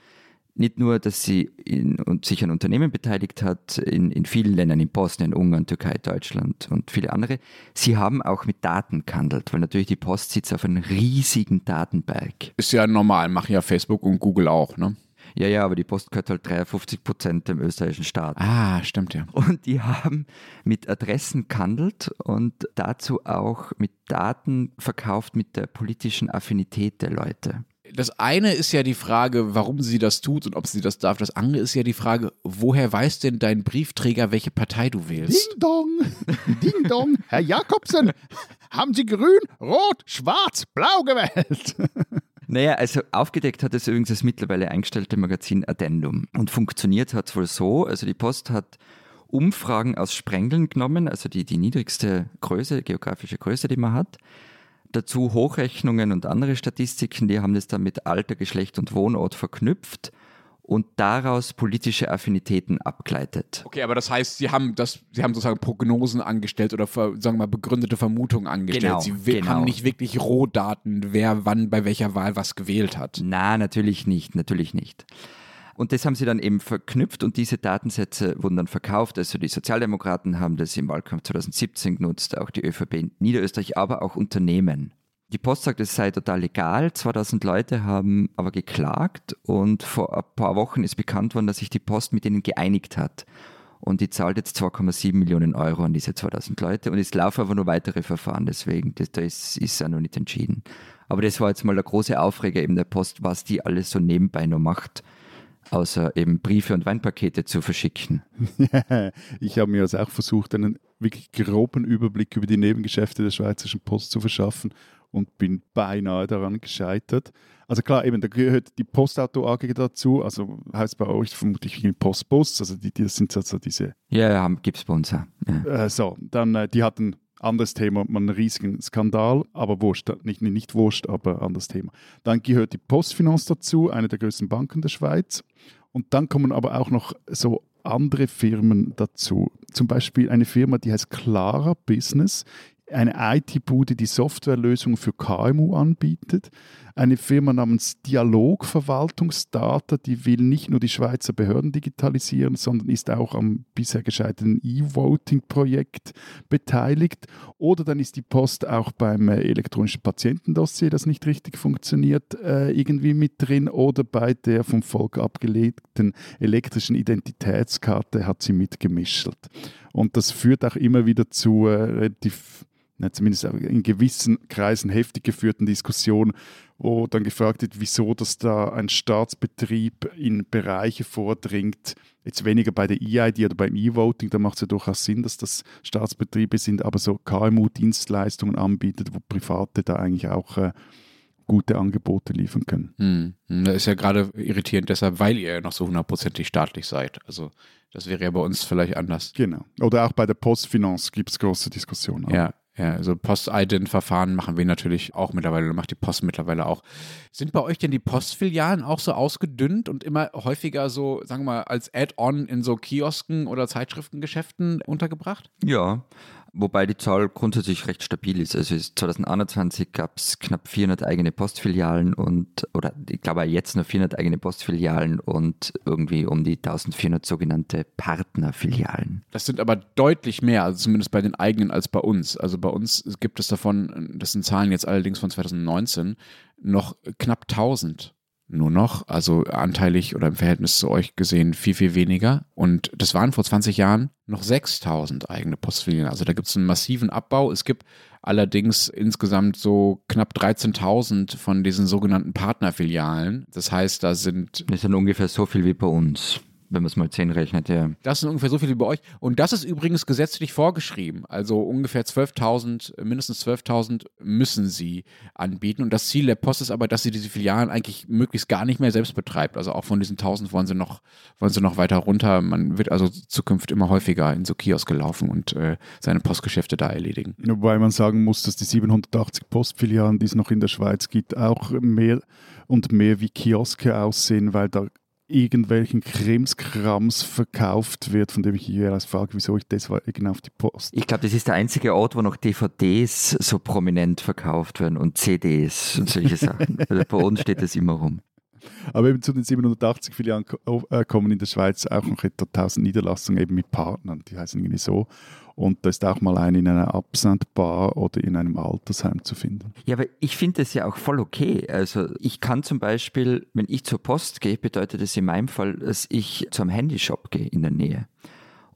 nicht nur, dass sie in, und sich an Unternehmen beteiligt hat, in, in vielen Ländern, in Bosnien, Ungarn, Türkei, Deutschland und viele andere, sie haben auch mit Daten gehandelt, weil natürlich die Post sitzt auf einem riesigen Datenberg. Ist ja normal, machen ja Facebook und Google auch, ne? Ja, ja, aber die Post gehört halt 53 Prozent dem österreichischen Staat. Ah, stimmt ja. Und die haben mit Adressen gehandelt und dazu auch mit Daten verkauft mit der politischen Affinität der Leute. Das eine ist ja die Frage, warum sie das tut und ob sie das darf. Das andere ist ja die Frage, woher weiß denn dein Briefträger, welche Partei du wählst? Ding Dong, Ding Dong, Herr Jakobsen, haben Sie grün, rot, schwarz, blau gewählt? Naja, also aufgedeckt hat es übrigens das mittlerweile eingestellte Magazin Addendum. Und funktioniert hat es wohl so, also die Post hat Umfragen aus Sprengeln genommen, also die, die niedrigste Größe, geografische Größe, die man hat. Dazu Hochrechnungen und andere Statistiken, die haben das dann mit Alter, Geschlecht und Wohnort verknüpft und daraus politische Affinitäten abgeleitet. Okay, aber das heißt, sie haben das, sie haben sozusagen Prognosen angestellt oder sagen wir mal begründete Vermutungen angestellt. Genau, sie genau. haben nicht wirklich Rohdaten, wer wann bei welcher Wahl was gewählt hat. Na, natürlich nicht, natürlich nicht. Und das haben sie dann eben verknüpft und diese Datensätze wurden dann verkauft. Also die Sozialdemokraten haben das im Wahlkampf 2017 genutzt, auch die ÖVP in Niederösterreich, aber auch Unternehmen. Die Post sagt, es sei total legal. 2000 Leute haben aber geklagt und vor ein paar Wochen ist bekannt worden, dass sich die Post mit ihnen geeinigt hat. Und die zahlt jetzt 2,7 Millionen Euro an diese 2000 Leute und es laufen aber nur weitere Verfahren, deswegen, das, da ist, ist ja noch nicht entschieden. Aber das war jetzt mal der große Aufreger eben der Post, was die alles so nebenbei noch macht, außer eben Briefe und Weinpakete zu verschicken. ich habe mir also auch versucht, einen wirklich groben Überblick über die Nebengeschäfte der Schweizerischen Post zu verschaffen und bin beinahe daran gescheitert. Also klar, eben, da gehört die Postauto AG dazu, also heißt bei euch vermutlich Postbus, also die, die sind also diese... Ja, ja gibt es bei uns auch. Ja. Äh, so, dann, äh, die hatten anderes Thema, mal einen riesigen Skandal, aber wurscht, nicht, nicht wurscht, aber anderes Thema. Dann gehört die Postfinanz dazu, eine der größten Banken der Schweiz. Und dann kommen aber auch noch so andere Firmen dazu. Zum Beispiel eine Firma, die heißt Clara Business eine IT-Bude, die Softwarelösungen für KMU anbietet. Eine Firma namens Dialogverwaltungsdata, die will nicht nur die Schweizer Behörden digitalisieren, sondern ist auch am bisher gescheiterten E-Voting-Projekt beteiligt. Oder dann ist die Post auch beim äh, elektronischen Patientendossier, das nicht richtig funktioniert, äh, irgendwie mit drin. Oder bei der vom Volk abgelegten elektrischen Identitätskarte hat sie mitgemischt. Und das führt auch immer wieder zu äh, relativ zumindest in gewissen Kreisen heftig geführten Diskussionen, wo dann gefragt wird, wieso dass da ein Staatsbetrieb in Bereiche vordringt, jetzt weniger bei der EID oder beim E-Voting, da macht es ja durchaus Sinn, dass das Staatsbetriebe sind, aber so KMU-Dienstleistungen anbietet, wo Private da eigentlich auch äh, gute Angebote liefern können. Hm. Das ist ja gerade irritierend deshalb, weil ihr ja noch so hundertprozentig staatlich seid. Also das wäre ja bei uns vielleicht anders. Genau. Oder auch bei der Postfinanz gibt es große Diskussionen. Ja, ja, also Post-Ident-Verfahren machen wir natürlich auch mittlerweile, macht die Post mittlerweile auch. Sind bei euch denn die Postfilialen auch so ausgedünnt und immer häufiger so, sagen wir mal, als Add-on in so Kiosken oder Zeitschriftengeschäften untergebracht? Ja, wobei die Zahl grundsätzlich recht stabil ist. Also 2021 gab es knapp 400 eigene Postfilialen und, oder ich glaube jetzt nur 400 eigene Postfilialen und irgendwie um die 1400 sogenannte Partnerfilialen. Das sind aber deutlich mehr, also zumindest bei den eigenen als bei uns. Also bei uns gibt es davon, das sind Zahlen jetzt allerdings von 2019, noch knapp 1000 nur noch, also anteilig oder im Verhältnis zu euch gesehen viel, viel weniger. Und das waren vor 20 Jahren noch 6000 eigene Postfilien. Also da gibt es einen massiven Abbau. Es gibt allerdings insgesamt so knapp 13.000 von diesen sogenannten Partnerfilialen. Das heißt, da sind. Das sind ungefähr so viel wie bei uns wenn man es mal 10 rechnet, ja. Das sind ungefähr so viele wie bei euch. Und das ist übrigens gesetzlich vorgeschrieben. Also ungefähr 12.000, mindestens 12.000 müssen sie anbieten. Und das Ziel der Post ist aber, dass sie diese Filialen eigentlich möglichst gar nicht mehr selbst betreibt. Also auch von diesen 1.000 wollen sie noch, wollen sie noch weiter runter. Man wird also zukünftig immer häufiger in so Kiosk gelaufen und äh, seine Postgeschäfte da erledigen. Wobei man sagen muss, dass die 780 Postfilialen, die es noch in der Schweiz gibt, auch mehr und mehr wie Kioske aussehen, weil da irgendwelchen Krimskrams verkauft wird, von dem ich jeweils frage, wieso ich das genau auf die Post. Ich glaube, das ist der einzige Ort, wo noch DVDs so prominent verkauft werden und CDs und solche Sachen. also bei uns steht das immer rum. Aber eben zu den 780 Filialen äh, kommen in der Schweiz auch noch etwa 1000 Niederlassungen eben mit Partnern, die heißen irgendwie so. Und da ist auch mal eine in einer Absandbar oder in einem Altersheim zu finden. Ja, aber ich finde das ja auch voll okay. Also ich kann zum Beispiel, wenn ich zur Post gehe, bedeutet das in meinem Fall, dass ich zum Handyshop gehe in der Nähe,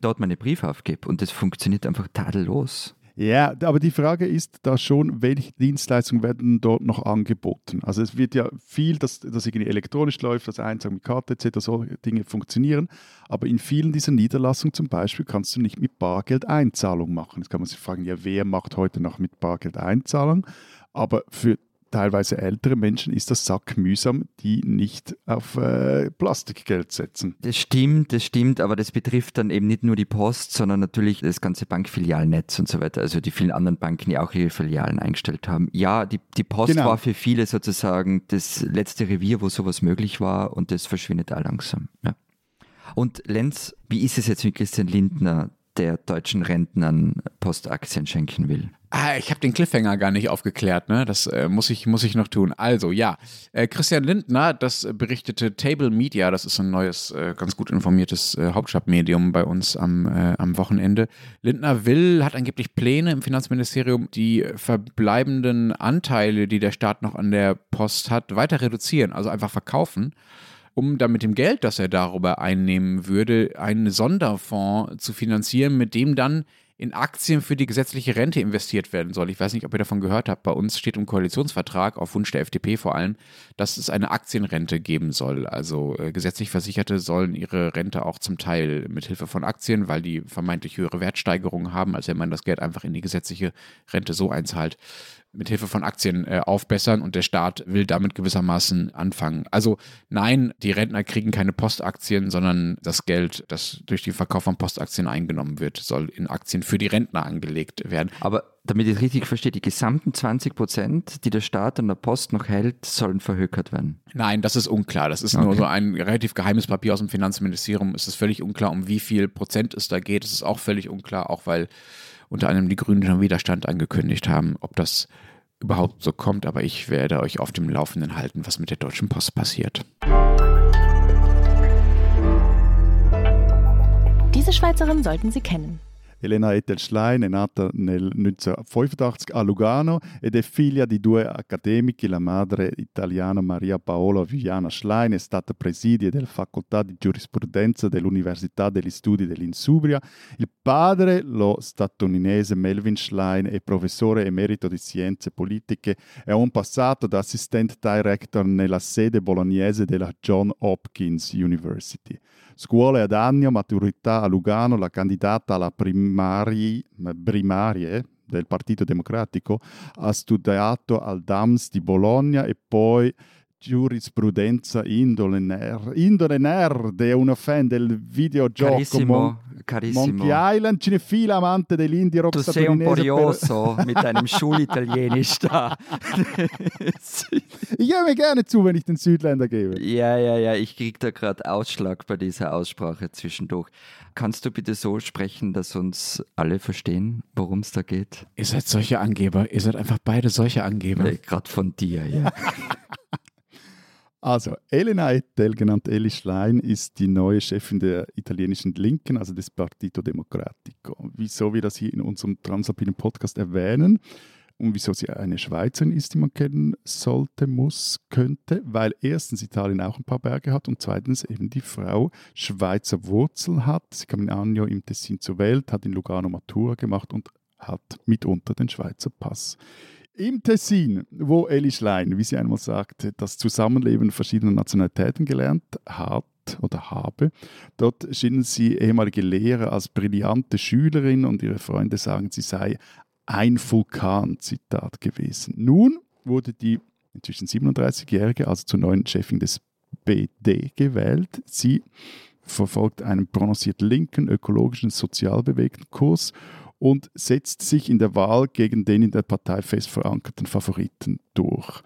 dort meine Briefe aufgebe und das funktioniert einfach tadellos. Ja, aber die Frage ist da schon, welche Dienstleistungen werden dort noch angeboten? Also es wird ja viel, dass das irgendwie elektronisch läuft, das Einzahlen mit Karte etc., so Dinge funktionieren, aber in vielen dieser Niederlassungen zum Beispiel kannst du nicht mit Bargeldeinzahlung machen. Jetzt kann man sich fragen, ja, wer macht heute noch mit Bargeldeinzahlung? Aber für teilweise ältere Menschen ist das sackmühsam, die nicht auf äh, Plastikgeld setzen. Das stimmt, das stimmt, aber das betrifft dann eben nicht nur die Post, sondern natürlich das ganze Bankfilialnetz und so weiter, also die vielen anderen Banken, die auch ihre Filialen eingestellt haben. Ja, die, die Post genau. war für viele sozusagen das letzte Revier, wo sowas möglich war und das verschwindet auch langsam. Ja. Und Lenz, wie ist es jetzt mit Christian Lindner? Der deutschen Rentnern Postaktien schenken will. Ah, ich habe den Cliffhanger gar nicht aufgeklärt, ne? Das äh, muss, ich, muss ich noch tun. Also, ja, äh, Christian Lindner, das berichtete Table Media, das ist ein neues, äh, ganz gut informiertes äh, Hauptstadtmedium bei uns am, äh, am Wochenende. Lindner will, hat angeblich Pläne im Finanzministerium, die verbleibenden Anteile, die der Staat noch an der Post hat, weiter reduzieren, also einfach verkaufen um dann mit dem Geld, das er darüber einnehmen würde, einen Sonderfonds zu finanzieren, mit dem dann in Aktien für die gesetzliche Rente investiert werden soll. Ich weiß nicht, ob ihr davon gehört habt. Bei uns steht im Koalitionsvertrag, auf Wunsch der FDP vor allem, dass es eine Aktienrente geben soll. Also äh, gesetzlich Versicherte sollen ihre Rente auch zum Teil mit Hilfe von Aktien, weil die vermeintlich höhere Wertsteigerungen haben, als wenn man das Geld einfach in die gesetzliche Rente so einzahlt, mit Hilfe von Aktien äh, aufbessern und der Staat will damit gewissermaßen anfangen. Also nein, die Rentner kriegen keine Postaktien, sondern das Geld, das durch den Verkauf von Postaktien eingenommen wird, soll in Aktien für die Rentner angelegt werden. Aber damit ich richtig verstehe, die gesamten 20 Prozent, die der Staat an der Post noch hält, sollen verhökert werden? Nein, das ist unklar. Das ist okay. nur so ein relativ geheimes Papier aus dem Finanzministerium. Es ist völlig unklar, um wie viel Prozent es da geht. Es ist auch völlig unklar, auch weil unter anderem die Grünen schon Widerstand angekündigt haben, ob das überhaupt so kommt. Aber ich werde euch auf dem Laufenden halten, was mit der Deutschen Post passiert. Diese Schweizerin sollten Sie kennen. Elena Etel-Schlein è nata nel 1985 a Lugano ed è figlia di due accademici. La madre italiana Maria Paola Viviana Schlein è stata preside della facoltà di giurisprudenza dell'Università degli Studi dell'Insubria. Il padre, lo statunitense Melvin Schlein, è professore emerito di scienze politiche e ha un passato da assistant director nella sede bolognese della John Hopkins University. Scuole ad anno, maturità a Lugano, la candidata alla primari, primarie del Partito Democratico, ha studiato al DAMS di Bologna e poi giurisprudenza indole nerd. Indole nerd è una fan del videogioco carissimo, Mon- carissimo. Monkey Island, cinefila, amante dell'indie rock Du sei un po' rioso per... mit deinem Schulitalienisch da. ich höre mir gerne zu, wenn ich den Südländer gebe. Ja, ja, ja, ich kriege da gerade Ausschlag bei dieser Aussprache zwischendurch. Kannst du bitte so sprechen, dass uns alle verstehen, worum es da geht? Ihr seid solche Angeber. Ihr seid einfach beide solche Angeber. Nee, gerade von dir, ja. Also, Elena Ettel, genannt Eli Schlein, ist die neue Chefin der italienischen Linken, also des Partito Democratico. Wieso wir das hier in unserem Transalpinen Podcast erwähnen und wieso sie eine Schweizerin ist, die man kennen sollte, muss, könnte, weil erstens Italien auch ein paar Berge hat und zweitens eben die Frau Schweizer Wurzeln hat. Sie kam in Agno im Tessin zur Welt, hat in Lugano Matura gemacht und hat mitunter den Schweizer Pass. Im Tessin, wo Eli Schlein, wie sie einmal sagte, das Zusammenleben verschiedener Nationalitäten gelernt hat oder habe, dort schienen sie ehemalige Lehrer als brillante Schülerin und ihre Freunde sagen, sie sei ein Vulkan, Zitat gewesen. Nun wurde die inzwischen 37-Jährige also zur neuen Chefin des BD gewählt. Sie verfolgt einen prononciert linken, ökologischen, sozial bewegten Kurs und setzt sich in der Wahl gegen den in der Partei fest verankerten Favoriten durch.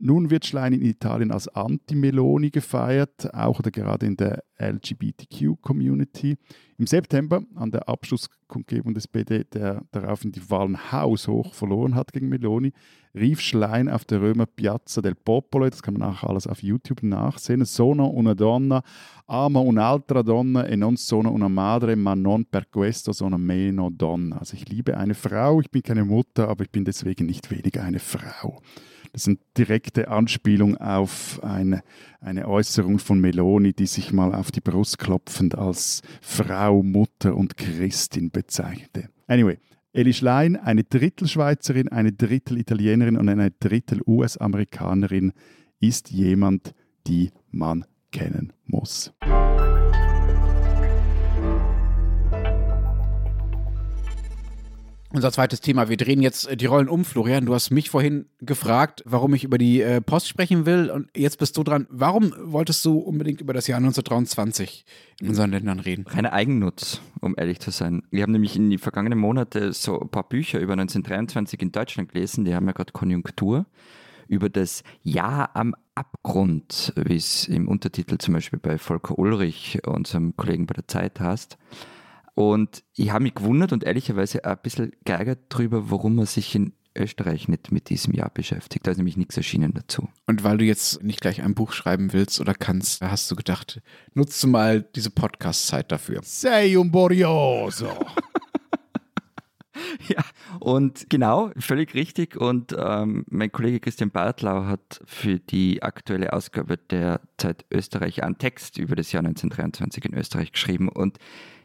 Nun wird Schlein in Italien als Anti-Meloni gefeiert, auch oder gerade in der LGBTQ-Community. Im September, an der Abschlusskundgebung des BD, der daraufhin die Wahlen haushoch verloren hat gegen Meloni, rief Schlein auf der Römer Piazza del Popolo, das kann man auch alles auf YouTube nachsehen, Sono una donna, amo un'altra donna e non sono una madre, ma non per questo sono meno donna. Also ich liebe eine Frau, ich bin keine Mutter, aber ich bin deswegen nicht weniger eine Frau. Das ist eine direkte Anspielung auf eine, eine Äußerung von Meloni, die sich mal auf die Brust klopfend als Frau, Mutter und Christin bezeichnete. Anyway, Eli Schlein, eine Drittelschweizerin, eine Drittelitalienerin und eine Drittel-US-Amerikanerin, ist jemand, die man kennen muss. Unser zweites Thema. Wir drehen jetzt äh, die Rollen um. Florian, du hast mich vorhin gefragt, warum ich über die äh, Post sprechen will. Und jetzt bist du dran. Warum wolltest du unbedingt über das Jahr 1923 in unseren Ländern reden? Keine Eigennutz, um ehrlich zu sein. Wir haben nämlich in den vergangenen Monaten so ein paar Bücher über 1923 in Deutschland gelesen. Die haben ja gerade Konjunktur. Über das Jahr am Abgrund, wie es im Untertitel zum Beispiel bei Volker Ulrich, unserem Kollegen bei der Zeit heißt. Und ich habe mich gewundert und ehrlicherweise ein bisschen geärgert darüber, warum man sich in Österreich nicht mit diesem Jahr beschäftigt. Da ist nämlich nichts erschienen dazu. Und weil du jetzt nicht gleich ein Buch schreiben willst oder kannst, hast du gedacht, nutzt du mal diese Podcast-Zeit dafür. Sei un borioso. Ja, und genau, völlig richtig. Und ähm, mein Kollege Christian Bartlau hat für die aktuelle Ausgabe der Zeit Österreich einen Text über das Jahr 1923 in Österreich geschrieben. Und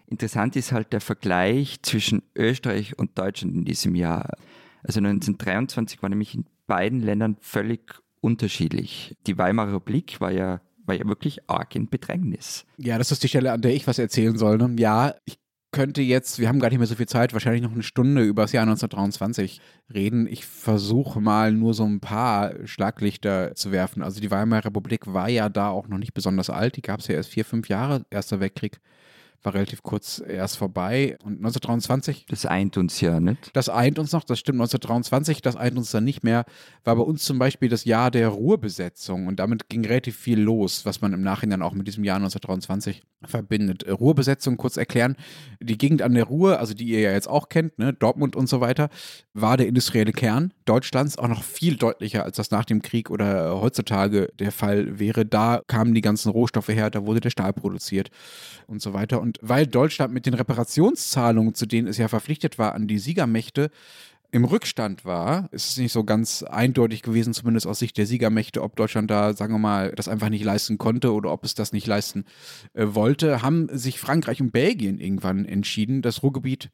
interessant ist halt der Vergleich zwischen Österreich und Deutschland in diesem Jahr. Also 1923 war nämlich in beiden Ländern völlig unterschiedlich. Die Weimarer Republik war ja, war ja wirklich arg in Bedrängnis. Ja, das ist die Stelle, an der ich was erzählen soll. Ne? Ja, ich könnte jetzt, wir haben gar nicht mehr so viel Zeit, wahrscheinlich noch eine Stunde über das Jahr 1923 reden. Ich versuche mal nur so ein paar Schlaglichter zu werfen. Also die Weimarer Republik war ja da auch noch nicht besonders alt. Die gab es ja erst vier, fünf Jahre. Erster Weltkrieg war relativ kurz erst vorbei. Und 1923. Das eint uns ja nicht. Das eint uns noch, das stimmt 1923, das eint uns dann nicht mehr. War bei uns zum Beispiel das Jahr der Ruhrbesetzung und damit ging relativ viel los, was man im Nachhinein auch mit diesem Jahr 1923 verbindet. Ruhrbesetzung, kurz erklären, die Gegend an der Ruhr, also die ihr ja jetzt auch kennt, ne, Dortmund und so weiter, war der industrielle Kern Deutschlands, auch noch viel deutlicher, als das nach dem Krieg oder heutzutage der Fall wäre. Da kamen die ganzen Rohstoffe her, da wurde der Stahl produziert und so weiter. Und weil Deutschland mit den Reparationszahlungen, zu denen es ja verpflichtet war, an die Siegermächte, im Rückstand war, ist es nicht so ganz eindeutig gewesen, zumindest aus Sicht der Siegermächte, ob Deutschland da, sagen wir mal, das einfach nicht leisten konnte oder ob es das nicht leisten äh, wollte, haben sich Frankreich und Belgien irgendwann entschieden, das Ruhrgebiet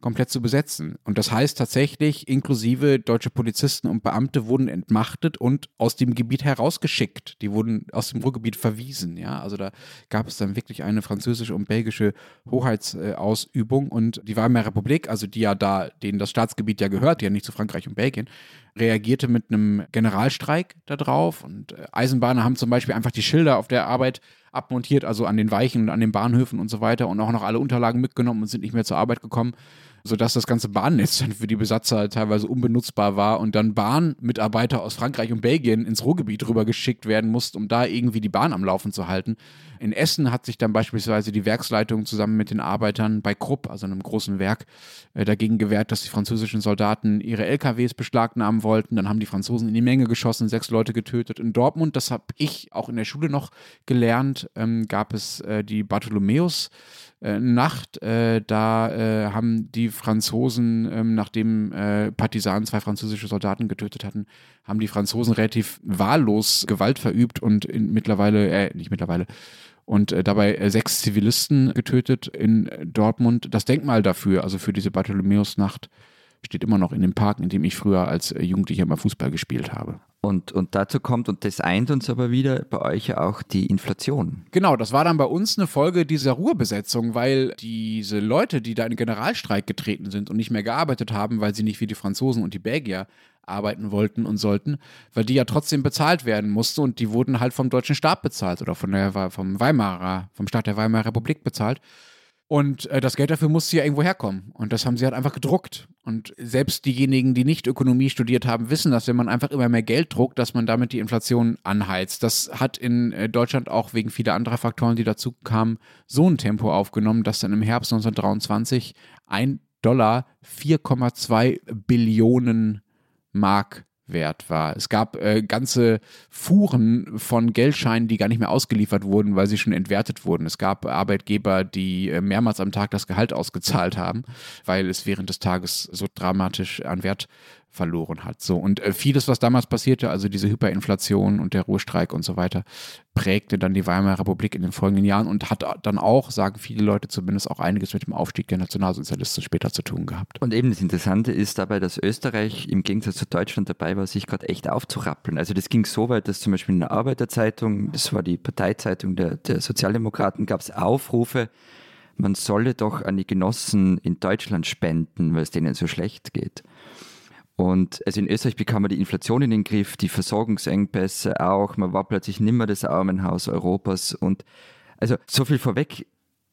komplett zu besetzen. Und das heißt tatsächlich, inklusive deutsche Polizisten und Beamte wurden entmachtet und aus dem Gebiet herausgeschickt. Die wurden aus dem Ruhrgebiet verwiesen. Ja, also da gab es dann wirklich eine französische und belgische Hoheitsausübung und die Weimarer Republik, also die ja da, denen das Staatsgebiet ja gehört, die ja nicht zu Frankreich und Belgien, reagierte mit einem Generalstreik darauf und äh, Eisenbahner haben zum Beispiel einfach die Schilder auf der Arbeit abmontiert, also an den Weichen und an den Bahnhöfen und so weiter und auch noch alle Unterlagen mitgenommen und sind nicht mehr zur Arbeit gekommen sodass das ganze Bahnnetz dann für die Besatzer teilweise unbenutzbar war und dann Bahnmitarbeiter aus Frankreich und Belgien ins Ruhrgebiet rübergeschickt werden mussten, um da irgendwie die Bahn am Laufen zu halten. In Essen hat sich dann beispielsweise die Werksleitung zusammen mit den Arbeitern bei Krupp, also einem großen Werk, äh, dagegen gewehrt, dass die französischen Soldaten ihre LKWs beschlagnahmen wollten. Dann haben die Franzosen in die Menge geschossen, sechs Leute getötet. In Dortmund, das habe ich auch in der Schule noch gelernt, ähm, gab es äh, die Bartholomäus. Äh, Nacht. Äh, da äh, haben die Franzosen, ähm, nachdem äh, Partisanen zwei französische Soldaten getötet hatten, haben die Franzosen relativ wahllos Gewalt verübt und in, mittlerweile, äh, nicht mittlerweile, und äh, dabei äh, sechs Zivilisten getötet in Dortmund. Das Denkmal dafür, also für diese Bartholomäusnacht, steht immer noch in dem Park, in dem ich früher als äh, Jugendlicher immer Fußball gespielt habe. Und, und dazu kommt, und das eint uns aber wieder bei euch ja auch die Inflation. Genau, das war dann bei uns eine Folge dieser Ruhrbesetzung, weil diese Leute, die da in den Generalstreik getreten sind und nicht mehr gearbeitet haben, weil sie nicht wie die Franzosen und die Belgier arbeiten wollten und sollten, weil die ja trotzdem bezahlt werden mussten und die wurden halt vom deutschen Staat bezahlt oder von der, vom Weimarer, vom Staat der Weimarer Republik bezahlt. Und äh, das Geld dafür musste ja irgendwo herkommen. Und das haben sie halt einfach gedruckt. Und selbst diejenigen, die nicht Ökonomie studiert haben, wissen, dass wenn man einfach immer mehr Geld druckt, dass man damit die Inflation anheizt. Das hat in äh, Deutschland auch wegen vieler anderer Faktoren, die dazu kamen, so ein Tempo aufgenommen, dass dann im Herbst 1923 ein Dollar 4,2 Billionen Mark wert war. Es gab äh, ganze Fuhren von Geldscheinen, die gar nicht mehr ausgeliefert wurden, weil sie schon entwertet wurden. Es gab Arbeitgeber, die äh, mehrmals am Tag das Gehalt ausgezahlt haben, weil es während des Tages so dramatisch an Wert verloren hat. So und äh, vieles, was damals passierte, also diese Hyperinflation und der Ruhestreik und so weiter, prägte dann die Weimarer Republik in den folgenden Jahren und hat dann auch, sagen viele Leute zumindest, auch einiges mit dem Aufstieg der Nationalsozialisten später zu tun gehabt. Und eben das Interessante ist dabei, dass Österreich im Gegensatz zu Deutschland dabei war, sich gerade echt aufzurappeln. Also das ging so weit, dass zum Beispiel in der Arbeiterzeitung, das war die Parteizeitung der, der Sozialdemokraten, gab es Aufrufe, man solle doch an die Genossen in Deutschland spenden, weil es denen so schlecht geht. Und also in Österreich bekam man die Inflation in den Griff, die Versorgungsengpässe auch. Man war plötzlich nimmer das Armenhaus Europas. Und also so viel vorweg.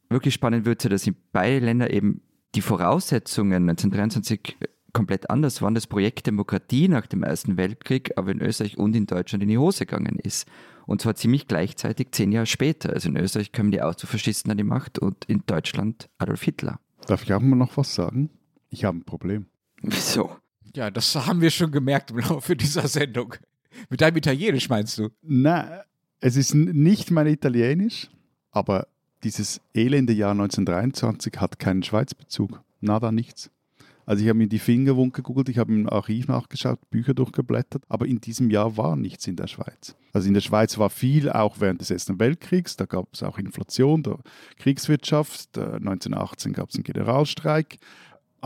Wirklich spannend wird es, dass in beide Länder eben die Voraussetzungen 1923 komplett anders waren. Das Projekt Demokratie nach dem Ersten Weltkrieg, aber in Österreich und in Deutschland in die Hose gegangen ist. Und zwar ziemlich gleichzeitig zehn Jahre später. Also in Österreich kamen die Austrofaschisten an die Macht und in Deutschland Adolf Hitler. Darf ich auch mal noch was sagen? Ich habe ein Problem. Wieso? Ja, das haben wir schon gemerkt im Laufe dieser Sendung. Mit deinem Italienisch meinst du? Nein, es ist nicht mein Italienisch, aber dieses elende Jahr 1923 hat keinen Schweizbezug. Nada, nichts. Also ich habe mir die Fingerwunde gegoogelt, ich habe im Archiv nachgeschaut, Bücher durchgeblättert, aber in diesem Jahr war nichts in der Schweiz. Also in der Schweiz war viel, auch während des Ersten Weltkriegs, da gab es auch Inflation, Kriegswirtschaft, äh, 1918 gab es einen Generalstreik,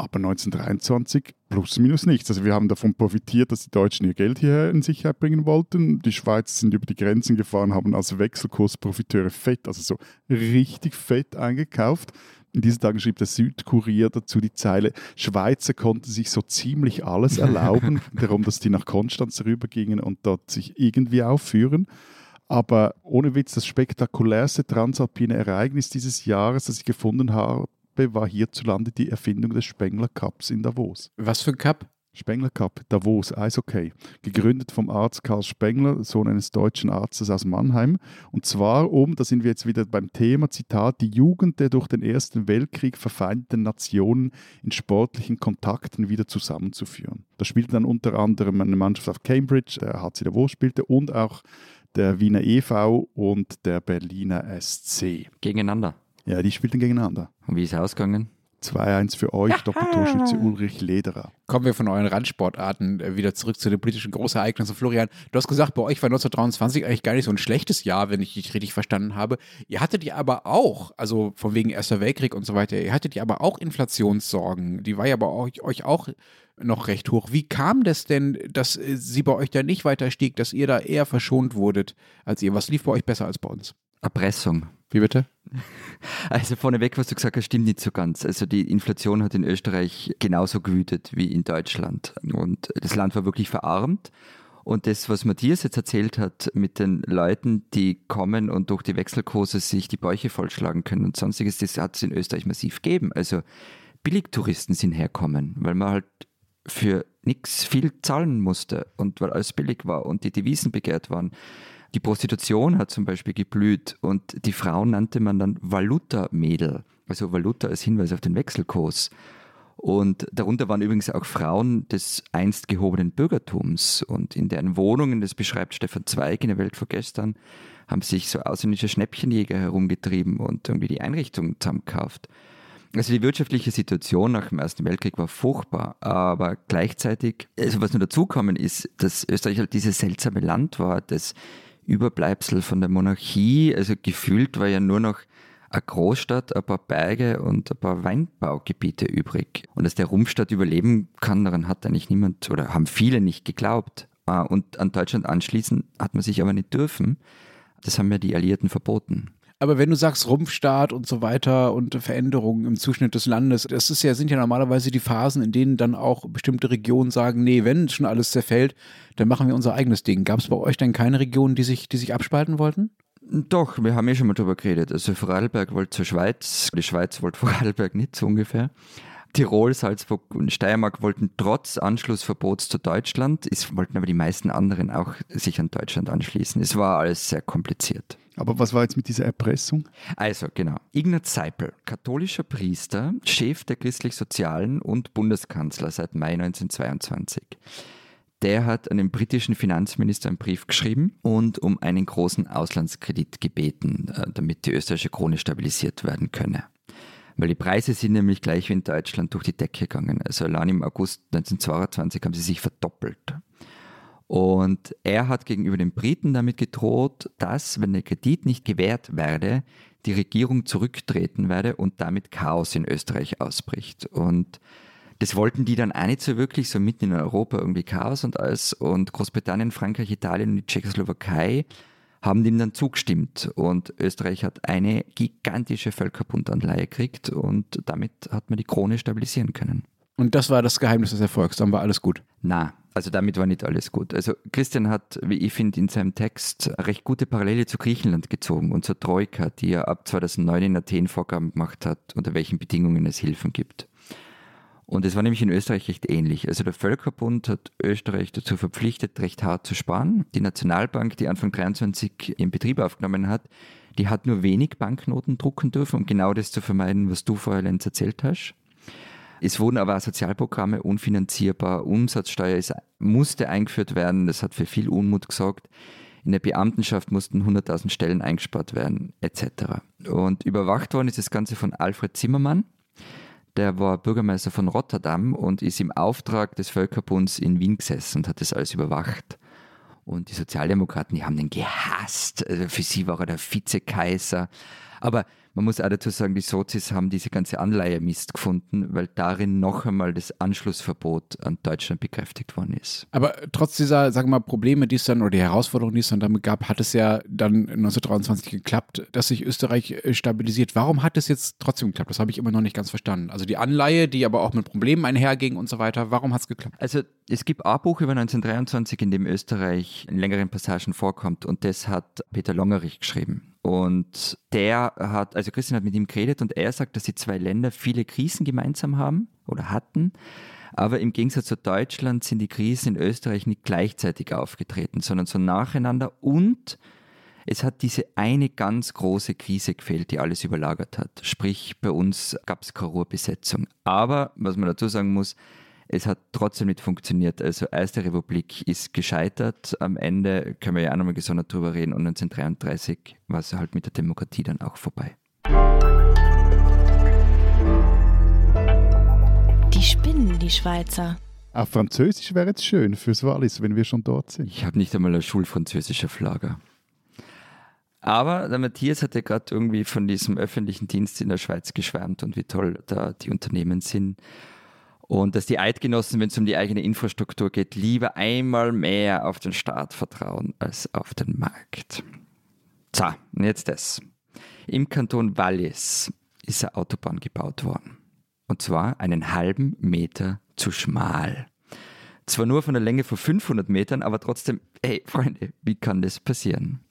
aber 1923 plus minus nichts. Also wir haben davon profitiert, dass die Deutschen ihr Geld hierher in Sicherheit bringen wollten. Die Schweizer sind über die Grenzen gefahren, haben als Wechselkursprofiteure fett, also so richtig fett eingekauft. In diesen Tagen schrieb der Südkurier dazu die Zeile, Schweizer konnten sich so ziemlich alles erlauben, darum, dass die nach Konstanz rübergingen und dort sich irgendwie aufführen. Aber ohne Witz, das spektakulärste transalpine Ereignis dieses Jahres, das ich gefunden habe, war hierzulande die Erfindung des Spengler Cups in Davos. Was für ein Cup? Spengler Cup, Davos, Eishockey. Gegründet vom Arzt Karl Spengler, Sohn eines deutschen Arztes aus Mannheim. Und zwar um, da sind wir jetzt wieder beim Thema, Zitat, die Jugend der durch den Ersten Weltkrieg verfeindeten Nationen in sportlichen Kontakten wieder zusammenzuführen. Da spielte dann unter anderem eine Mannschaft auf Cambridge, der HC Davos spielte, und auch der Wiener e.V. und der Berliner SC. Gegeneinander. Ja, die spielten gegeneinander. Und wie ist es ausgegangen? 2-1 für euch, Doppeltorschütze Ulrich Lederer. Kommen wir von euren Randsportarten äh, wieder zurück zu den politischen Großereignissen. Florian, du hast gesagt, bei euch war 1923 eigentlich gar nicht so ein schlechtes Jahr, wenn ich dich richtig verstanden habe. Ihr hattet ja aber auch, also von wegen Erster Weltkrieg und so weiter, ihr hattet ja aber auch Inflationssorgen. Die war ja bei euch, euch auch noch recht hoch. Wie kam das denn, dass äh, sie bei euch da nicht weiter stieg, dass ihr da eher verschont wurdet als ihr? Was lief bei euch besser als bei uns? Erpressung. Wie bitte? Also vorneweg, was du gesagt hast, stimmt nicht so ganz. Also die Inflation hat in Österreich genauso gewütet wie in Deutschland. Und das Land war wirklich verarmt. Und das, was Matthias jetzt erzählt hat mit den Leuten, die kommen und durch die Wechselkurse sich die Bäuche vollschlagen können und sonstiges, das hat es in Österreich massiv gegeben. Also Billigtouristen sind herkommen, weil man halt für nichts viel zahlen musste und weil alles billig war und die Devisen begehrt waren. Die Prostitution hat zum Beispiel geblüht und die Frauen nannte man dann Valuta-Mädel, also Valuta als Hinweis auf den Wechselkurs. Und darunter waren übrigens auch Frauen des einst gehobenen Bürgertums. Und in deren Wohnungen, das beschreibt Stefan Zweig in der Welt vor gestern, haben sich so ausländische Schnäppchenjäger herumgetrieben und irgendwie die Einrichtung zusammengekauft. Also die wirtschaftliche Situation nach dem Ersten Weltkrieg war furchtbar, aber gleichzeitig, also was nur dazukommen ist, dass Österreich halt dieses seltsame Land war, das Überbleibsel von der Monarchie, also gefühlt war ja nur noch eine Großstadt, ein paar Berge und ein paar Weinbaugebiete übrig. Und dass der Rumpfstadt überleben kann, daran hat eigentlich niemand oder haben viele nicht geglaubt. Ah, Und an Deutschland anschließen hat man sich aber nicht dürfen. Das haben ja die Alliierten verboten. Aber wenn du sagst Rumpfstaat und so weiter und Veränderungen im Zuschnitt des Landes, das ist ja, sind ja normalerweise die Phasen, in denen dann auch bestimmte Regionen sagen, nee, wenn schon alles zerfällt, dann machen wir unser eigenes Ding. Gab es bei euch denn keine Regionen, die sich, die sich abspalten wollten? Doch, wir haben ja schon mal drüber geredet. Also Vorarlberg wollte zur Schweiz, die Schweiz wollte Vorarlberg nicht so ungefähr. Tirol, Salzburg und Steiermark wollten trotz Anschlussverbots zu Deutschland, es wollten aber die meisten anderen auch sich an Deutschland anschließen. Es war alles sehr kompliziert. Aber was war jetzt mit dieser Erpressung? Also, genau. Ignaz Seipel, katholischer Priester, Chef der christlich-sozialen und Bundeskanzler seit Mai 1922. Der hat an den britischen Finanzminister einen Brief geschrieben und um einen großen Auslandskredit gebeten, äh, damit die österreichische Krone stabilisiert werden könne. Weil die Preise sind nämlich gleich wie in Deutschland durch die Decke gegangen. Also allein im August 1922 haben sie sich verdoppelt. Und er hat gegenüber den Briten damit gedroht, dass, wenn der Kredit nicht gewährt werde, die Regierung zurücktreten werde und damit Chaos in Österreich ausbricht. Und das wollten die dann auch nicht so wirklich, so mitten in Europa irgendwie Chaos und alles. Und Großbritannien, Frankreich, Italien und die Tschechoslowakei haben dem dann zugestimmt. Und Österreich hat eine gigantische Völkerbundanleihe gekriegt und damit hat man die Krone stabilisieren können. Und das war das Geheimnis des Erfolgs, dann war alles gut. Na, also damit war nicht alles gut. Also Christian hat, wie ich finde, in seinem Text recht gute Parallele zu Griechenland gezogen und zur Troika, die ja ab 2009 in Athen Vorgaben gemacht hat, unter welchen Bedingungen es Hilfen gibt. Und es war nämlich in Österreich recht ähnlich. Also der Völkerbund hat Österreich dazu verpflichtet, recht hart zu sparen. Die Nationalbank, die Anfang 23 in Betrieb aufgenommen hat, Die hat nur wenig Banknoten drucken dürfen, um genau das zu vermeiden, was du vorher, Lenz, erzählt hast. Es wurden aber auch Sozialprogramme unfinanzierbar, Umsatzsteuer ist, musste eingeführt werden, das hat für viel Unmut gesorgt. In der Beamtenschaft mussten 100.000 Stellen eingespart werden, etc. Und überwacht worden ist das Ganze von Alfred Zimmermann. Der war Bürgermeister von Rotterdam und ist im Auftrag des Völkerbunds in Wien gesessen und hat das alles überwacht. Und die Sozialdemokraten, die haben den gehasst. Also für sie war er der Vizekaiser. Aber man muss auch dazu sagen, die Sozis haben diese ganze Anleihe Mist gefunden, weil darin noch einmal das Anschlussverbot an Deutschland bekräftigt worden ist. Aber trotz dieser, sagen wir mal, Probleme, die es dann oder die Herausforderungen, die es dann damit gab, hat es ja dann 1923 geklappt, dass sich Österreich äh, stabilisiert. Warum hat es jetzt trotzdem geklappt? Das habe ich immer noch nicht ganz verstanden. Also die Anleihe, die aber auch mit Problemen einherging und so weiter, warum hat es geklappt? Also es gibt ein Buch über 1923, in dem Österreich in längeren Passagen vorkommt und das hat Peter Longerich geschrieben. Und der hat, also Christian hat mit ihm geredet und er sagt, dass die zwei Länder viele Krisen gemeinsam haben oder hatten. Aber im Gegensatz zu Deutschland sind die Krisen in Österreich nicht gleichzeitig aufgetreten, sondern so nacheinander. Und es hat diese eine ganz große Krise gefehlt, die alles überlagert hat. Sprich, bei uns gab es keine Ruhrbesetzung. Aber, was man dazu sagen muss, es hat trotzdem nicht funktioniert. Also Erste Republik ist gescheitert. Am Ende können wir ja auch nochmal gesondert drüber reden. Und 1933 war es halt mit der Demokratie dann auch vorbei. Die spinnen, die Schweizer. Auch Französisch wäre jetzt schön fürs Wallis, wenn wir schon dort sind. Ich habe nicht einmal ein schulfranzösischer Flagger. Aber der Matthias hat ja gerade irgendwie von diesem öffentlichen Dienst in der Schweiz geschwärmt und wie toll da die Unternehmen sind. Und dass die Eidgenossen, wenn es um die eigene Infrastruktur geht, lieber einmal mehr auf den Staat vertrauen als auf den Markt. So, und jetzt das. Im Kanton Wallis ist eine Autobahn gebaut worden. Und zwar einen halben Meter zu schmal. Zwar nur von der Länge von 500 Metern, aber trotzdem, hey Freunde, wie kann das passieren?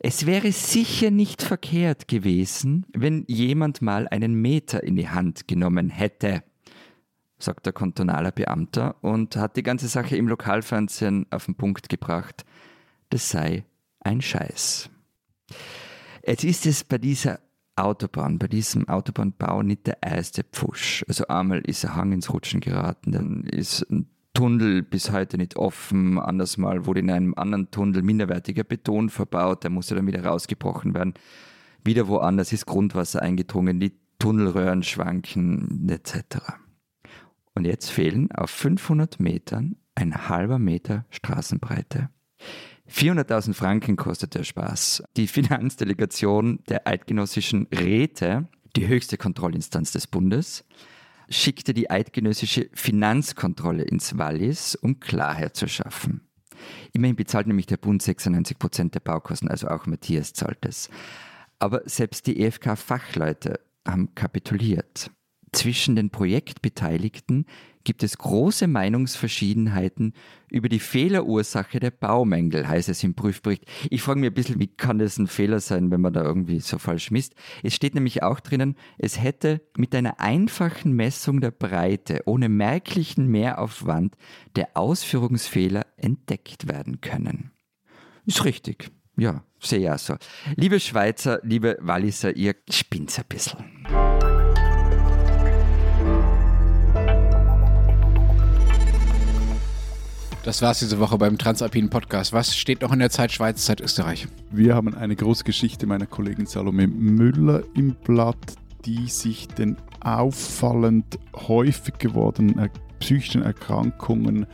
Es wäre sicher nicht verkehrt gewesen, wenn jemand mal einen Meter in die Hand genommen hätte sagt der kantonaler Beamter und hat die ganze Sache im Lokalfernsehen auf den Punkt gebracht. Das sei ein Scheiß. Jetzt ist es bei dieser Autobahn, bei diesem Autobahnbau nicht der erste Pfusch. Also einmal ist ein Hang ins Rutschen geraten, dann ist ein Tunnel bis heute nicht offen, anders mal wurde in einem anderen Tunnel minderwertiger Beton verbaut, der musste dann wieder rausgebrochen werden. Wieder woanders ist Grundwasser eingedrungen, die Tunnelröhren schwanken etc. Und jetzt fehlen auf 500 Metern ein halber Meter Straßenbreite. 400.000 Franken kostet der Spaß. Die Finanzdelegation der eidgenössischen Räte, die höchste Kontrollinstanz des Bundes, schickte die eidgenössische Finanzkontrolle ins Wallis, um Klarheit zu schaffen. Immerhin bezahlt nämlich der Bund 96 Prozent der Baukosten, also auch Matthias zahlt es. Aber selbst die EFK-Fachleute haben kapituliert. Zwischen den Projektbeteiligten gibt es große Meinungsverschiedenheiten über die Fehlerursache der Baumängel, heißt es im Prüfbericht. Ich frage mich ein bisschen, wie kann das ein Fehler sein, wenn man da irgendwie so falsch misst? Es steht nämlich auch drinnen, es hätte mit einer einfachen Messung der Breite ohne merklichen Mehraufwand der Ausführungsfehler entdeckt werden können. Ist richtig. Ja, sehe ja so. Liebe Schweizer, liebe Walliser, ihr spinnt ein bisschen. Das war's diese Woche beim Transalpinen Podcast. Was steht noch in der Zeit Schweiz, Zeit Österreich? Wir haben eine große Geschichte meiner Kollegin Salome Müller im Blatt, die sich den auffallend häufig gewordenen psychischen Erkrankungen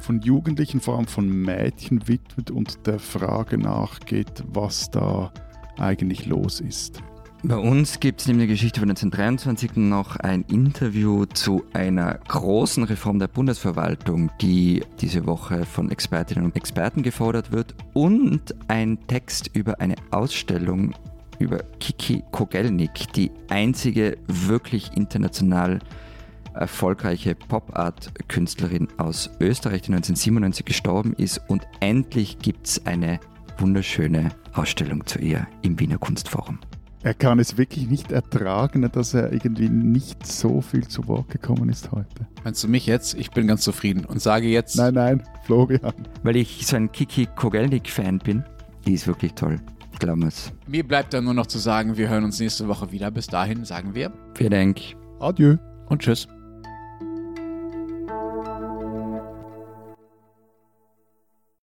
von Jugendlichen, vor allem von Mädchen widmet und der Frage nachgeht, was da eigentlich los ist. Bei uns gibt es neben der Geschichte von 1923 noch ein Interview zu einer großen Reform der Bundesverwaltung, die diese Woche von Expertinnen und Experten gefordert wird, und ein Text über eine Ausstellung über Kiki Kogelnik, die einzige wirklich international erfolgreiche Pop-Art-Künstlerin aus Österreich, die 1997 gestorben ist. Und endlich gibt es eine wunderschöne Ausstellung zu ihr im Wiener Kunstforum. Er kann es wirklich nicht ertragen, dass er irgendwie nicht so viel zu Wort gekommen ist heute. Meinst du mich jetzt? Ich bin ganz zufrieden und sage jetzt. Nein, nein, Florian. Weil ich so ein Kiki Kogelnik-Fan bin. Die ist wirklich toll. Glauben wir's. Mir bleibt dann nur noch zu sagen, wir hören uns nächste Woche wieder. Bis dahin sagen wir Vielen Dank. Adieu. und tschüss.